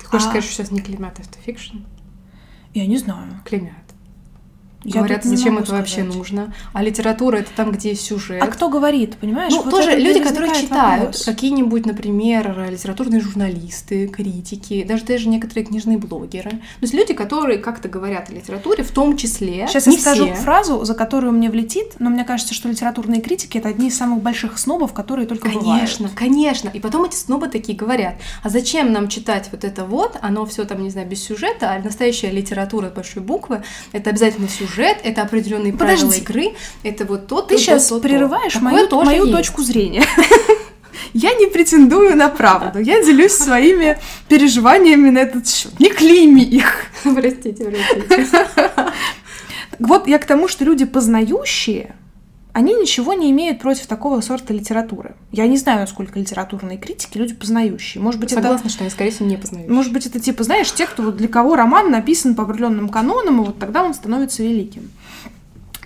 Ты хочешь А- сказать, что сейчас не клеймят автофикшн? Я не знаю. Клеймят. Я Говорят, зачем это вообще сказать. нужно. А литература это там, где есть сюжет. А кто говорит, понимаешь? Ну, Вот тоже люди, которые читают, какие-нибудь, например, литературные журналисты, критики, даже даже некоторые книжные блогеры. То есть люди, которые как-то говорят о литературе, в том числе. Сейчас не я скажу все. фразу, за которую мне влетит, но мне кажется, что литературные критики это одни из самых больших снобов, которые только Конечно, бывают. конечно. И потом эти снобы такие говорят, а зачем нам читать вот это вот, оно все там, не знаю, без сюжета, а настоящая литература большой буквы, это обязательно сюжет, это определенные правила Подожди. игры, это вот то, Ты то, сейчас то, то, то. прерываешь Такое мою, мою есть. точку зрения. Я не претендую на правду, я делюсь своими переживаниями на этот счет. Не клейми их. Простите, простите. Вот я к тому, что люди познающие, они ничего не имеют против такого сорта литературы. Я не знаю, насколько литературные критики люди познающие. Может быть, это Согласна, что они, скорее всего, не познают. Может быть, это типа, знаешь, те, кто вот для кого роман написан по определенным канонам, и вот тогда он становится великим.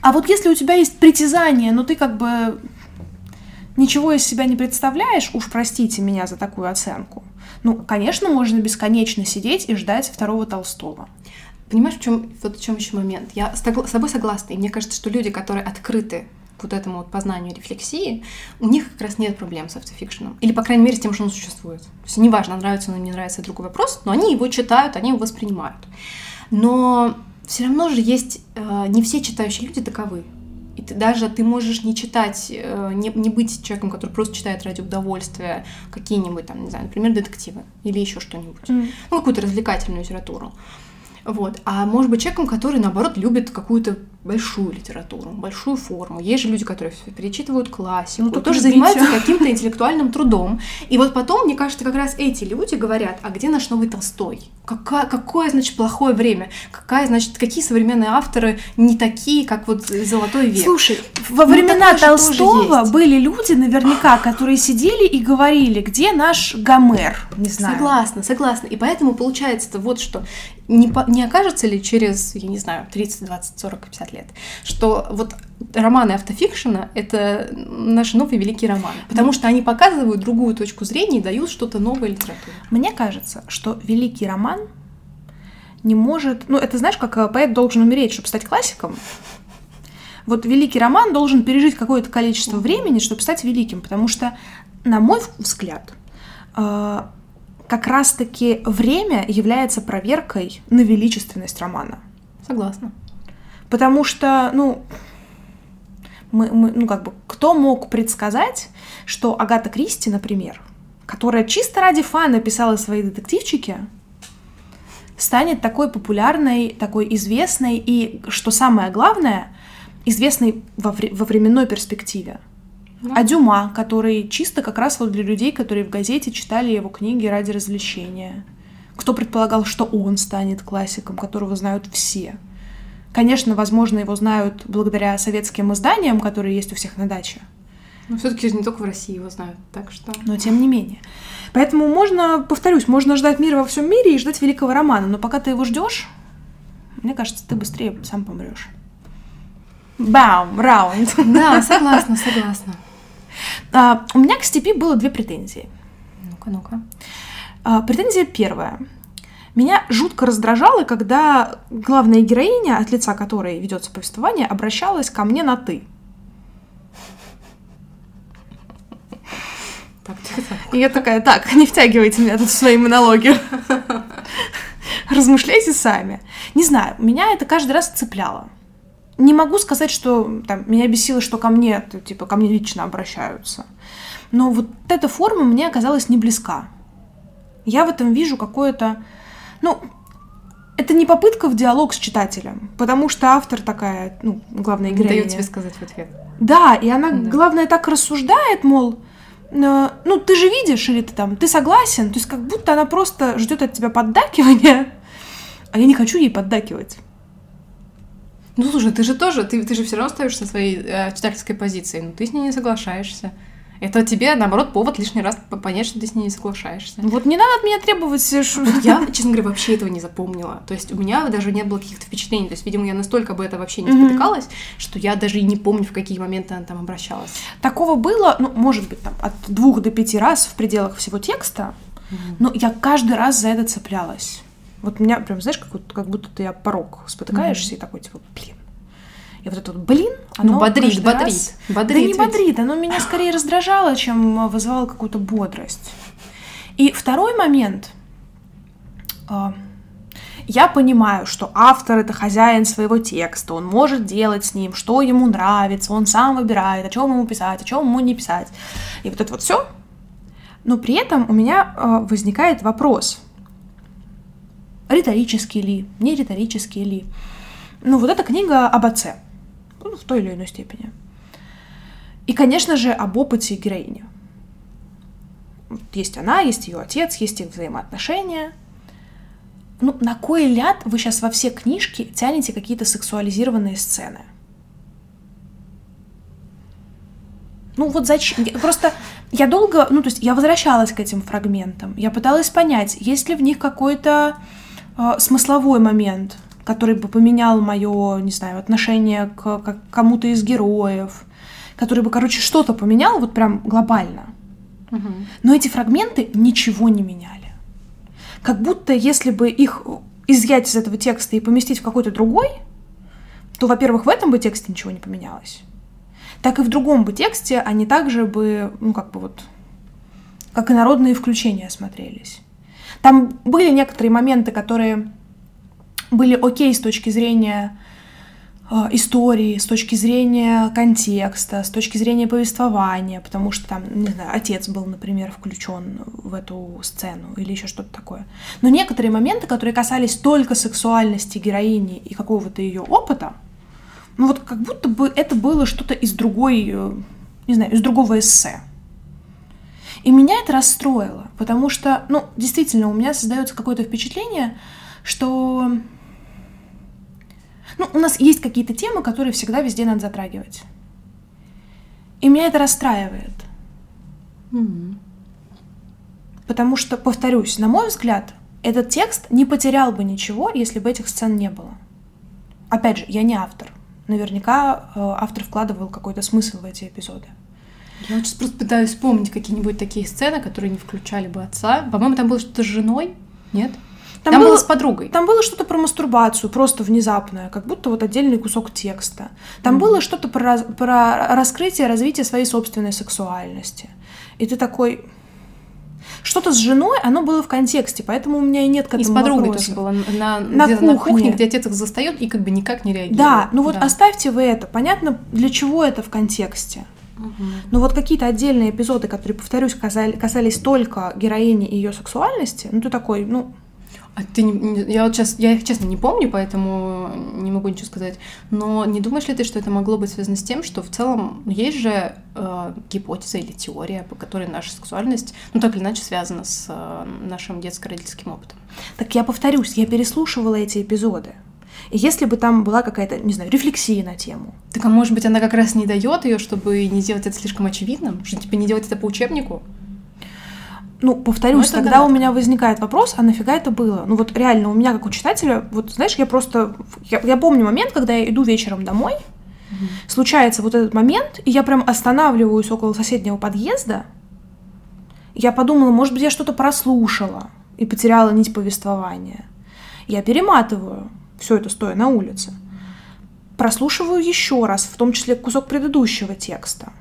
А вот если у тебя есть притязание, но ты как бы ничего из себя не представляешь, уж простите меня за такую оценку, ну, конечно, можно бесконечно сидеть и ждать второго Толстого. Понимаешь, в чем вот в чем еще момент? Я с тобой согласна, и мне кажется, что люди, которые открыты вот этому вот познанию рефлексии, у них как раз нет проблем с автофикшеном. Или, по крайней мере, с тем, что он существует. То есть неважно, нравится он или не нравится, это другой вопрос, но они его читают, они его воспринимают. Но все равно же есть... э, не все читающие люди таковы. И ты, даже ты можешь не читать, э, не, не быть человеком, который просто читает ради удовольствия какие-нибудь там, не знаю, например, детективы или еще что-нибудь. Ну, какую-то развлекательную литературу. Вот. А может быть человеком, который, наоборот, любит какую-то большую литературу, большую форму. Есть же люди, которые перечитывают классику, Ну, тоже занимаются каким-то интеллектуальным трудом. И вот потом, мне кажется, как раз эти люди говорят, а где наш новый Толстой? Какая, какое, значит, плохое время? Какая, значит, какие современные авторы не такие, как вот Золотой век? Слушай, во Ну, времена тоже Толстого были люди наверняка, которые сидели и говорили, где наш Гомер, не знаю. Согласна, согласна. И поэтому получается-то вот что. Не, не окажется ли через, я не знаю, 30, 20, 40, 50 лет, что вот романы автофикшена — это наши новые великие романы. Потому что они показывают другую точку зрения и дают что-то новое литературе. Мне кажется, что великий роман не может... Ну, это знаешь, как э, поэт должен умереть, чтобы стать классиком? Вот великий роман должен пережить какое-то количество времени, чтобы стать великим, потому что, на мой взгляд, э, как раз-таки время является проверкой на величественность романа. Согласна. Потому что, ну, мы, мы- ну, как бы, кто мог предсказать, что Агата Кристи, например, которая чисто ради фана писала свои детективчики, станет такой популярной, такой известной и, что самое главное, известной во, вре- во временной перспективе. Да. А Дюма, который чисто как раз вот для людей, которые в газете читали его книги ради развлечения. Кто предполагал, что он станет классиком, которого знают все? Конечно, возможно, его знают благодаря советским изданиям, которые есть у всех на даче, Но все-таки же не только в России его знают, так что... но тем не менее. Поэтому можно, повторюсь, можно ждать мира во всем мире и ждать великого романа, но пока ты его ждешь, мне кажется, ты быстрее сам помрешь. Бам, раунд. Да, согласна, согласна. А, у меня к степи было две претензии. Ну-ка, ну-ка. А, Претензия первая. Меня жутко раздражало, когда главная героиня, от лица которой ведется повествование, обращалась ко мне на ты. Так, так. И я такая, так, не втягивайте меня тут в свои монологи. Размышляйте сами. Не знаю, меня это каждый раз цепляло. Не могу сказать, что там, меня бесило, что ко мне, типа, ко мне лично обращаются. Но вот эта форма мне оказалась не близка. Я в этом вижу какое-то... Ну, это не попытка в диалог с читателем, потому что автор такая, ну, главная героиня. дает тебе сказать в ответ. Да, и она, Да. главное, так рассуждает, мол, э, ну, ты же видишь, или ты там, ты согласен, то есть как будто она просто ждет от тебя поддакивания, а я не хочу ей поддакивать. Ну, слушай, ты же тоже, ты, ты же все равно стоишь на своей э, читательской позиции, но ты с ней не соглашаешься. Это тебе, наоборот, повод лишний раз по- понять, что ты с ней не соглашаешься. Вот не надо от меня требовать, э, ш- Вот я, честно говоря, вообще этого не запомнила. То есть у меня даже не было каких-то впечатлений. То есть, видимо, я настолько об этом вообще не спотыкалась, что я даже и не помню, в какие моменты она там обращалась. Такого было, ну, может быть, там, от двух до пяти раз в пределах всего текста, но я каждый раз за это цеплялась. Вот меня прям, знаешь, как, вот- как будто ты порог спотыкаешься и такой, типа, блин. И вот это вот, блин, Ну, оно бодрит, каждый бодрит. раз- Бодрит да не ведь. бодрит, оно меня скорее раздражало, чем вызывало какую-то бодрость. И второй момент. А, Я понимаю, что автор это хозяин своего текста, он может делать с ним, что ему нравится, он сам выбирает, о чем ему писать, о чем ему не писать. И вот это вот все. Но при этом у меня а, возникает вопрос. Риторический ли, не риторический ли. Ну, вот эта книга об отце. Ну, в той или иной степени. И, конечно же, об опыте героини. Есть она, есть ее отец, есть их взаимоотношения. Ну, на кой ляд вы сейчас во все книжки тянете какие-то сексуализированные сцены? Ну вот зачем? Просто я долго, ну то есть я возвращалась к этим фрагментам. Я пыталась понять, есть ли в них какой-то э, смысловой момент, который бы поменял мое, не знаю, отношение к, к кому-то из героев, который бы, короче, что-то поменял вот прям глобально. Но эти фрагменты ничего не меняли. Как будто если бы их изъять из этого текста и поместить в какой-то другой, то, во-первых, в этом бы тексте ничего не поменялось, так и в другом бы тексте они также бы, ну, как бы вот, как и народные включения смотрелись. Там были некоторые моменты, которые были окей с точки зрения э, истории, с точки зрения контекста, с точки зрения повествования, потому что там, не знаю, отец был, например, включен в эту сцену или еще что-то такое. Но некоторые моменты, которые касались только сексуальности героини и какого-то ее опыта, ну вот как будто бы это было что-то из другой, э, не знаю, из другого эссе. И меня это расстроило, потому что, ну, действительно, у меня создается какое-то впечатление, что ну, у нас есть какие-то темы, которые всегда везде надо затрагивать. И меня это расстраивает. Мгм. Потому что, повторюсь, на мой взгляд, этот текст не потерял бы ничего, если бы этих сцен не было. Опять же, я не автор. Наверняка э, автор вкладывал какой-то смысл в эти эпизоды. Я вот сейчас просто пытаюсь вспомнить какие-нибудь такие сцены, которые не включали бы отца. По-моему, там было что-то с женой, нет? Там, было... с подругой. Там было что-то про мастурбацию, просто внезапное, как будто вот отдельный кусок текста. Там Мгм. было что-то про, про раскрытие, развитие своей собственной сексуальности. И ты такой... Что-то с женой, оно было в контексте, поэтому у меня и нет к И этому с подругой вопроса. тоже было на, На где-то на кухне. кухне, где отец их застает и как бы никак не реагирует. Да, ну вот Да. оставьте вы это. Понятно, для чего это в контексте. Мгм. Но вот какие-то отдельные эпизоды, которые, повторюсь, касали- касались только героини и ее сексуальности, ну ты такой, ну, А ты не, я вот сейчас, я их честно не помню, поэтому не могу ничего сказать. Но не думаешь ли ты, что это могло быть связано с тем, что в целом есть же э, гипотеза или теория, по которой наша сексуальность, ну так или иначе, связана с э, нашим детско-родительским опытом? Так я повторюсь, я переслушивала эти эпизоды. И если бы там была какая-то, не знаю, рефлексия на тему, Так а может быть она как раз не дает ее, чтобы не сделать это слишком очевидным, что типа не делать это по учебнику? Ну, повторюсь, Ну, тогда догадка. у меня возникает вопрос, а нафига это было? Ну вот реально, у меня как у читателя, вот знаешь, я просто, я, я помню момент, когда я иду вечером домой, случается вот этот момент, и я прям останавливаюсь около соседнего подъезда. Я подумала, может быть, я что-то прослушала и потеряла нить повествования. Я перематываю все это стоя на улице. Прослушиваю еще раз, в том числе кусок предыдущего текста.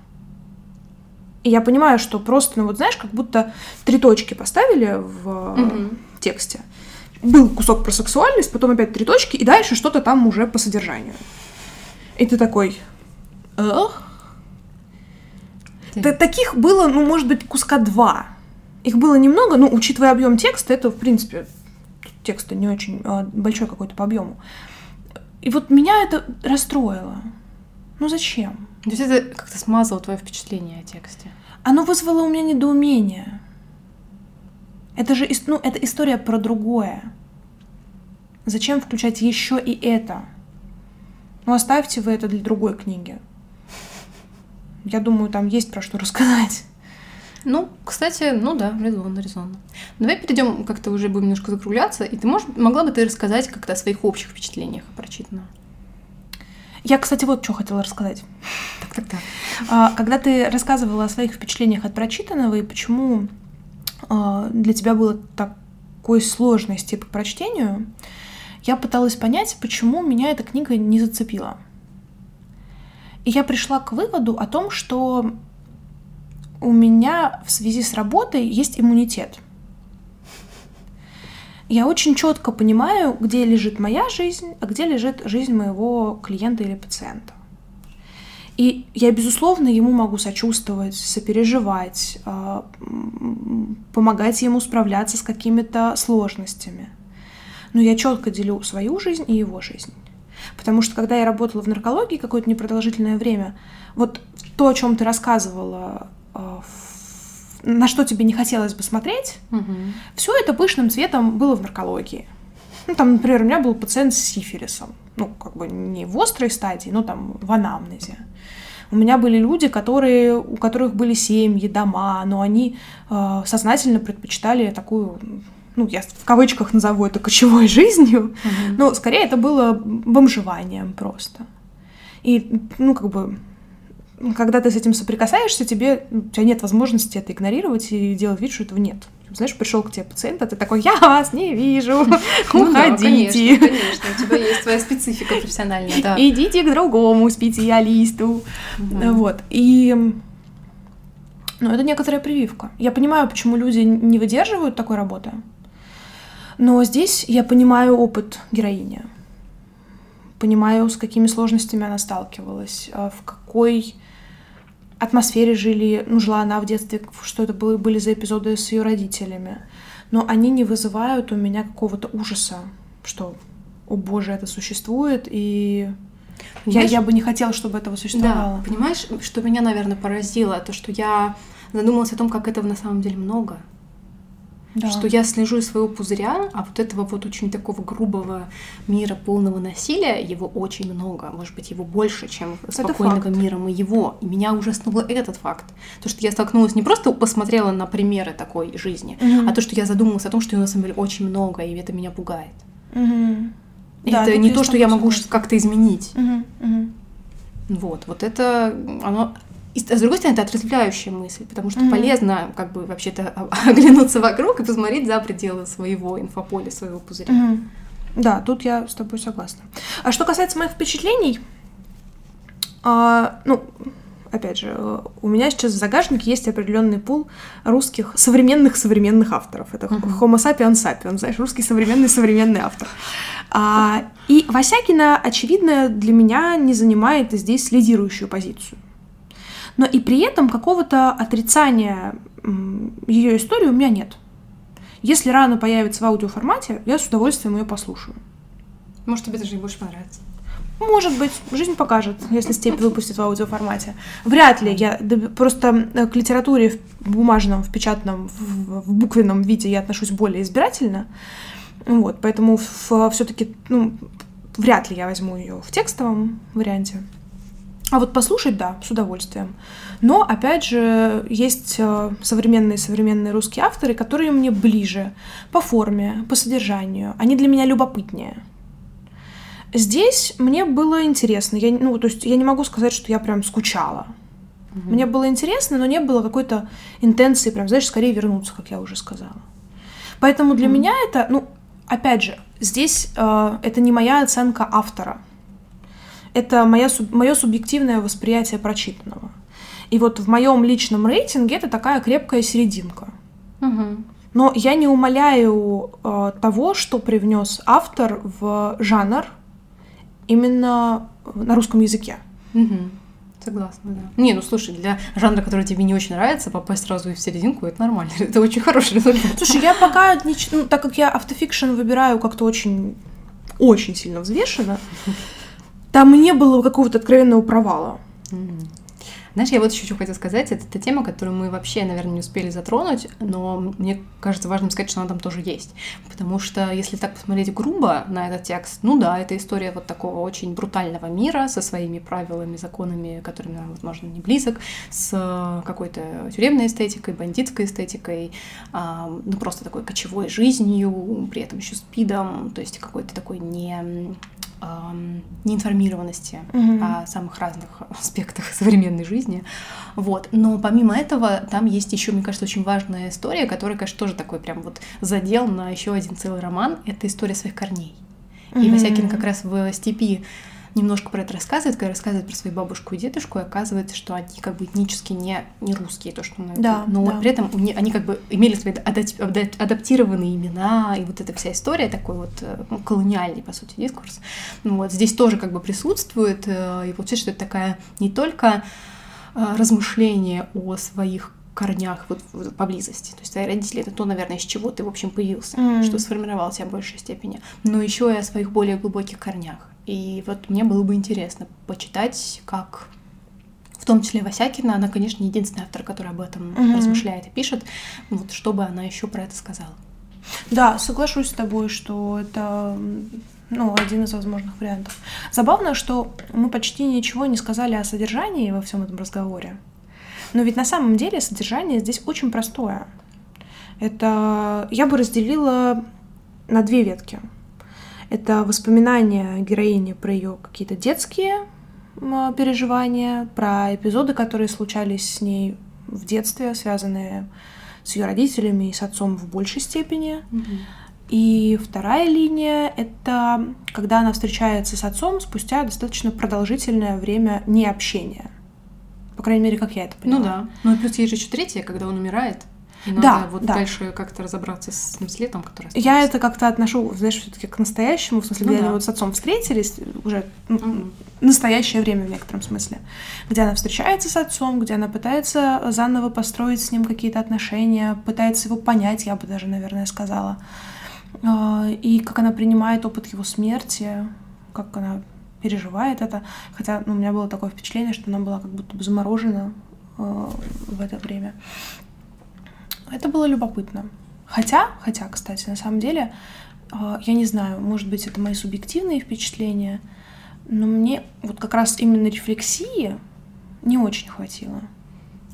И я понимаю, что просто, ну вот знаешь, как будто три точки поставили в Мгм. тексте. Был кусок про сексуальность, потом опять три точки, и дальше что-то там уже по содержанию. И ты такой... Эх. Т- Таких было, ну, может быть, куска два. Их было немного, но учитывая объем текста, это, в принципе, текста не очень а, большой какой-то по объему. И вот меня это расстроило. Ну зачем? То есть это как-то смазало твое впечатление о тексте. Оно вызвало у меня недоумение. Это же ну, это история про другое. Зачем включать еще и это? Ну, оставьте вы это для другой книги. Я думаю, там есть про что рассказать. Ну, кстати, ну да, резонно, резонно. Давай перейдем, как-то уже будем немножко закругляться, и ты можешь, могла бы ты рассказать как-то о своих общих впечатлениях о прочитанном? Я, кстати, вот что хотела рассказать. Так, так, так. А, Когда ты рассказывала о своих впечатлениях от прочитанного и почему а, для тебя было такой сложной типа к прочтению, я пыталась понять, почему меня эта книга не зацепила. И я пришла к выводу о том, что у меня в связи с работой есть иммунитет. Я очень четко понимаю, где лежит моя жизнь, а где лежит жизнь моего клиента или пациента. И я, безусловно, ему могу сочувствовать, сопереживать, а, помогать ему справляться с какими-то сложностями. Но я четко делю свою жизнь и его жизнь. Потому что когда я работала в наркологии какое-то непродолжительное время, вот то, о чем ты рассказывала, а, на что тебе не хотелось бы смотреть, угу. все это пышным цветом было в наркологии. Ну, там, например, у меня был пациент с сифилисом. Ну, как бы не в острой стадии, но там в анамнезе. У меня были люди, которые, у которых были семьи, дома, но они э, сознательно предпочитали такую, ну, я в кавычках назову это кочевой жизнью, mm-hmm. но скорее это было бомжеванием просто. И, ну, как бы, когда ты с этим соприкасаешься, тебе, у тебя нет возможности это игнорировать и делать вид, что этого нет. Знаешь, пришел к тебе пациент, а ты такой, я вас не вижу, ну уходите. конечно, конечно, у тебя есть твоя специфика профессиональная, да. Идите к другому специалисту. Вот, и... Ну, это некоторая прививка. Я понимаю, почему люди не выдерживают такой работы, но здесь я понимаю опыт героини. Понимаю, с какими сложностями она сталкивалась, а в какой атмосфере жили, ну, жила она в детстве, что это были, были за эпизоды с ее родителями. Но они не вызывают у меня какого-то ужаса, что, о боже, это существует, и я, я бы не хотела, чтобы этого существовало. Да, понимаешь, что меня, наверное, поразило, то, что я задумалась о том, как этого на самом деле много да. что я слежу из своего пузыря, а вот этого вот очень такого грубого мира полного насилия, его очень много, может быть, его больше, чем спокойного мира моего. И меня ужаснуло этот факт. То, что я столкнулась, не просто посмотрела на примеры такой жизни, mm-hmm. а то, что я задумалась о том, что ее на самом деле очень много, и это меня пугает. Mm-hmm. Это да, не то, что я могу как-то изменить. Mm-hmm. Mm-hmm. Вот, вот это, оно и с другой стороны, это отрезвляющая мысль, потому что mm-hmm. полезно как бы вообще-то оглянуться вокруг и посмотреть за пределы своего инфополя, своего пузыря. Mm-hmm. Да, тут я с тобой согласна. А что касается моих впечатлений, а, ну, опять же, у меня сейчас в загашнике есть определенный пул русских современных современных авторов. Это uh-huh. Homo sapiens sapiens, знаешь, русский современный современный автор. А, и Васякина, очевидно, для меня не занимает здесь лидирующую позицию но и при этом какого-то отрицания ее истории у меня нет. Если рано появится в аудиоформате, я с удовольствием ее послушаю. Может, тебе даже и больше понравится. Может быть, жизнь покажет, если степь выпустит в аудиоформате. Вряд ли. Я просто э, к литературе в бумажном, в печатном, в, в буквенном виде я отношусь более избирательно. Вот, поэтому все-таки, ну, вряд ли я возьму ее в текстовом варианте. А вот послушать, да, с удовольствием. Но, опять же, есть современные-современные э, русские авторы, которые мне ближе по форме, по содержанию. Они для меня любопытнее. Здесь мне было интересно. Я, ну, то есть я не могу сказать, что я прям скучала. Угу. Мне было интересно, но не было какой-то интенции, прям, знаешь, скорее вернуться, как я уже сказала. Поэтому для угу. меня это, ну, опять же, здесь э, это не моя оценка автора это моя, мое субъективное восприятие прочитанного. И вот в моем личном рейтинге это такая крепкая серединка. Угу. Но я не умоляю э, того, что привнес автор в жанр именно на русском языке. Угу. Согласна, да. Не, ну слушай, для жанра, который тебе не очень нравится, попасть сразу и в серединку, это нормально. Это очень хороший результат. Слушай, я пока, не, ну, так как я автофикшн выбираю как-то очень, очень сильно взвешенно, там не было какого-то откровенного провала. Знаешь, я вот еще что хотела сказать. Это та тема, которую мы вообще, наверное, не успели затронуть, но мне кажется важным сказать, что она там тоже есть. Потому что если так посмотреть грубо на этот текст, ну да, это история вот такого очень брутального мира со своими правилами, законами, которыми нам, возможно, не близок, с какой-то тюремной эстетикой, бандитской эстетикой, ну просто такой кочевой жизнью, при этом еще спидом, то есть какой-то такой не неинформированности mm-hmm. о самых разных аспектах современной жизни. Вот. Но помимо этого, там есть еще, мне кажется, очень важная история, которая, конечно, тоже такой прям вот задел на еще один целый роман. Это история своих корней. Mm-hmm. И Васякин как раз в степи немножко про это рассказывает, когда рассказывает про свою бабушку и дедушку, и оказывается, что они как бы этнически не, не русские, то, что она Да, но да. при этом они как бы имели свои адап- адап- адаптированные имена, и вот эта вся история, такой вот э, ну, колониальный, по сути, дискурс. Ну, вот здесь тоже как бы присутствует, э, и получается, что это такая не только э, размышление о своих корнях вот, вот поблизости. То есть твои родители это то, наверное, из чего ты, в общем, появился, Мгм. что сформировало тебя в большей степени, но еще и о своих более глубоких корнях. И вот мне было бы интересно почитать, как в том числе Васякина, она, конечно, не единственный автор, который об этом Мгм. размышляет и пишет, вот чтобы она еще про это сказала. Да, соглашусь с тобой, что это ну, один из возможных вариантов. Забавно, что мы почти ничего не сказали о содержании во всем этом разговоре. Но ведь на самом деле содержание здесь очень простое. Это я бы разделила на две ветки. Это воспоминания героини про ее какие-то детские переживания, про эпизоды, которые случались с ней в детстве, связанные с ее родителями и с отцом в большей степени. И вторая линия — это когда она встречается с отцом спустя достаточно продолжительное время необщения. По крайней мере, как я это поняла. Ну да. Ну и плюс есть же еще третье, когда он умирает. Надо Да, вот да. дальше как-то разобраться с тем следом, который Я остался. это как-то отношу, знаешь, все-таки к настоящему, в смысле, Ну где да. они вот с отцом встретились, уже ну, Мгм. настоящее время в некотором смысле, где она встречается с отцом, где она пытается заново построить с ним какие-то отношения, пытается его понять, я бы даже, наверное, сказала. А, И как она принимает опыт его смерти, как она переживает это. Хотя ну, у меня было такое впечатление, что она была как будто бы заморожена э, в это время. Это было любопытно. Хотя, хотя, кстати, на самом деле, э, я не знаю, может быть, это мои субъективные впечатления, но мне вот как раз именно рефлексии не очень хватило.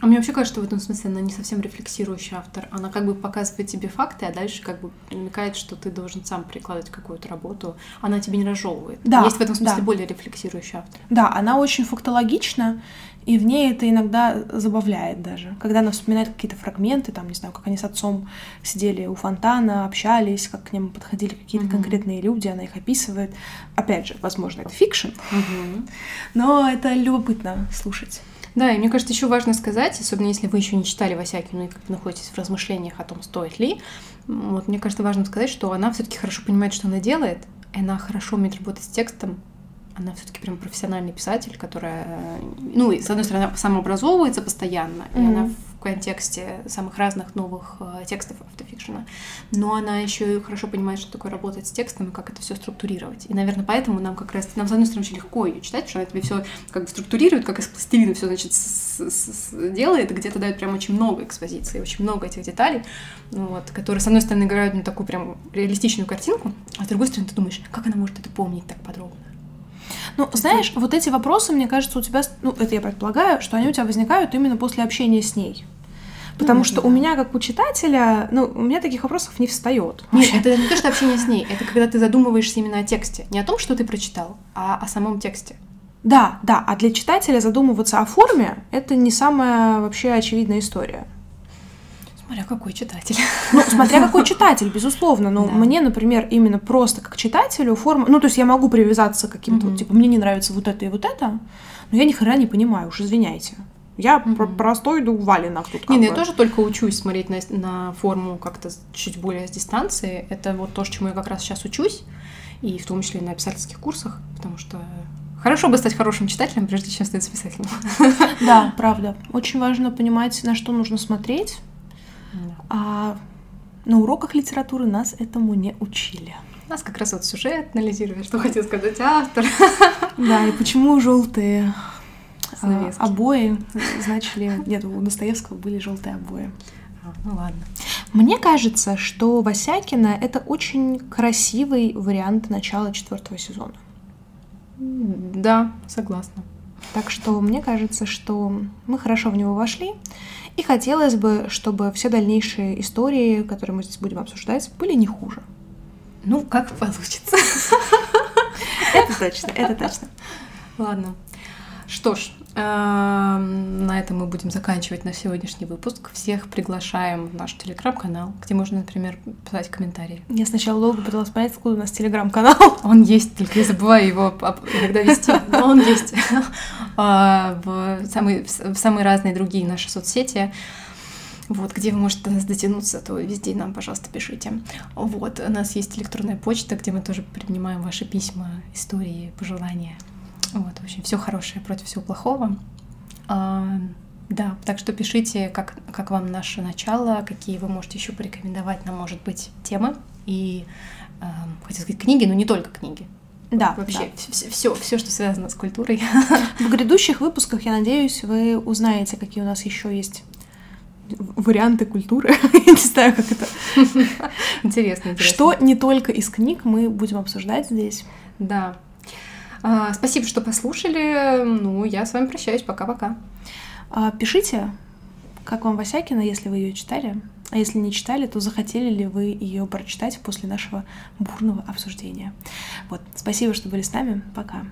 А мне вообще кажется, что в этом смысле она не совсем рефлексирующий автор. Она как бы показывает тебе факты, а дальше как бы намекает, что ты должен сам прикладывать какую-то работу. Она тебе не разжевывает. Да, Есть в этом смысле да. более рефлексирующий автор. Да, она очень фактологична, и в ней это иногда забавляет даже. Когда она вспоминает какие-то фрагменты, там, не знаю, как они с отцом сидели у фонтана, общались, как к нему подходили какие-то Мгм. конкретные люди, она их описывает. Опять же, возможно, это fiction, но это любопытно слушать. Да, и мне кажется, еще важно сказать, особенно если вы еще не читали Васякину и как находитесь в размышлениях о том, стоит ли, вот мне кажется важно сказать, что она все-таки хорошо понимает, что она делает, и она хорошо умеет работать с текстом, она все-таки прям профессиональный писатель, которая, э, ну, и, с одной стороны, самообразовывается постоянно, и Мгм. она в контексте самых разных новых э, текстов автофикшена, но она еще и хорошо понимает, что такое работать с текстом и как это все структурировать. И, наверное, поэтому нам как раз, нам, с одной стороны, очень легко ее читать, что она тебе все как бы структурирует, как из пластилина все, значит, с- с- с- делает, где-то дает прям очень много экспозиции, очень много этих деталей, ну вот, которые, с одной стороны, играют на такую прям реалистичную картинку, а с другой стороны, ты думаешь, как она может это помнить так подробно? Ну, знаешь, вот эти вопросы, мне кажется, у тебя, ну, это я предполагаю, что они у тебя возникают именно после общения с ней. Потому Ну, что да. у меня, как у читателя, ну, у меня таких вопросов не встает. Нет, это не то, что общение с ней, это когда ты задумываешься именно о тексте. Не о том, что ты прочитал, а о самом тексте. Да, да, а для читателя задумываться о форме — это не самая вообще очевидная история. Смотря какой читатель. Ну, смотря какой читатель, безусловно. Но Да. мне, например, именно просто как читателю форма... Ну, то есть я могу привязаться к каким-то, вот, типа, мне не нравится вот это и вот это, но я ни хрена не понимаю, уж извиняйте. Я про- простой иду валенок тут Не, ну я тоже только учусь смотреть на, на форму как-то чуть более с дистанции. Это вот то, чему я как раз сейчас учусь, и в том числе и на писательских курсах, потому что хорошо бы стать хорошим читателем, прежде чем стать писателем. Да, правда. Очень важно понимать, на что нужно смотреть. А на уроках литературы нас этому не учили. Нас как раз вот сюжет анализирует, что хотел сказать автор. Да, и почему желтые а, Занавески. обои значили... Нет, у Достоевского были желтые обои. А, Ну ладно. Мне кажется, что Васякина — это очень красивый вариант начала четвертого сезона. Да, согласна. Так что мне кажется, что мы хорошо в него вошли, и хотелось бы, чтобы все дальнейшие истории, которые мы здесь будем обсуждать, были не хуже. Ну, как получится. Это точно, это точно. Ладно. Что ж, эм, на этом мы будем заканчивать на сегодняшний выпуск. Всех приглашаем в наш телеграм-канал, где можно, например, писать комментарии. Я сначала долго пыталась понять, откуда у нас телеграм-канал. Он есть, только я забываю его иногда вести, но он есть. А, в самые, в самые разные другие наши соцсети. Вот, где вы можете до нас дотянуться, то везде нам, пожалуйста, пишите. Вот, у нас есть электронная почта, где мы тоже принимаем ваши письма, истории, пожелания. Вот, в общем, все хорошее против всего плохого. А, да, так что пишите, как, как вам наше начало, какие вы можете еще порекомендовать нам, может быть, темы и, э, хотел сказать, книги, но не только книги. Да, вообще да. все, все, все, что связано с культурой. В грядущих выпусках, я надеюсь, вы узнаете, какие у нас еще есть варианты культуры. я не знаю, как это. Интересно, интересно. Что не только из книг мы будем обсуждать здесь. Да. А, спасибо, что послушали. Ну, я с вами прощаюсь. Пока-пока. А, пишите, как вам Васякина, если вы ее читали. А если не читали, то захотели ли вы ее прочитать после нашего бурного обсуждения. Вот, спасибо, что были с нами. Пока.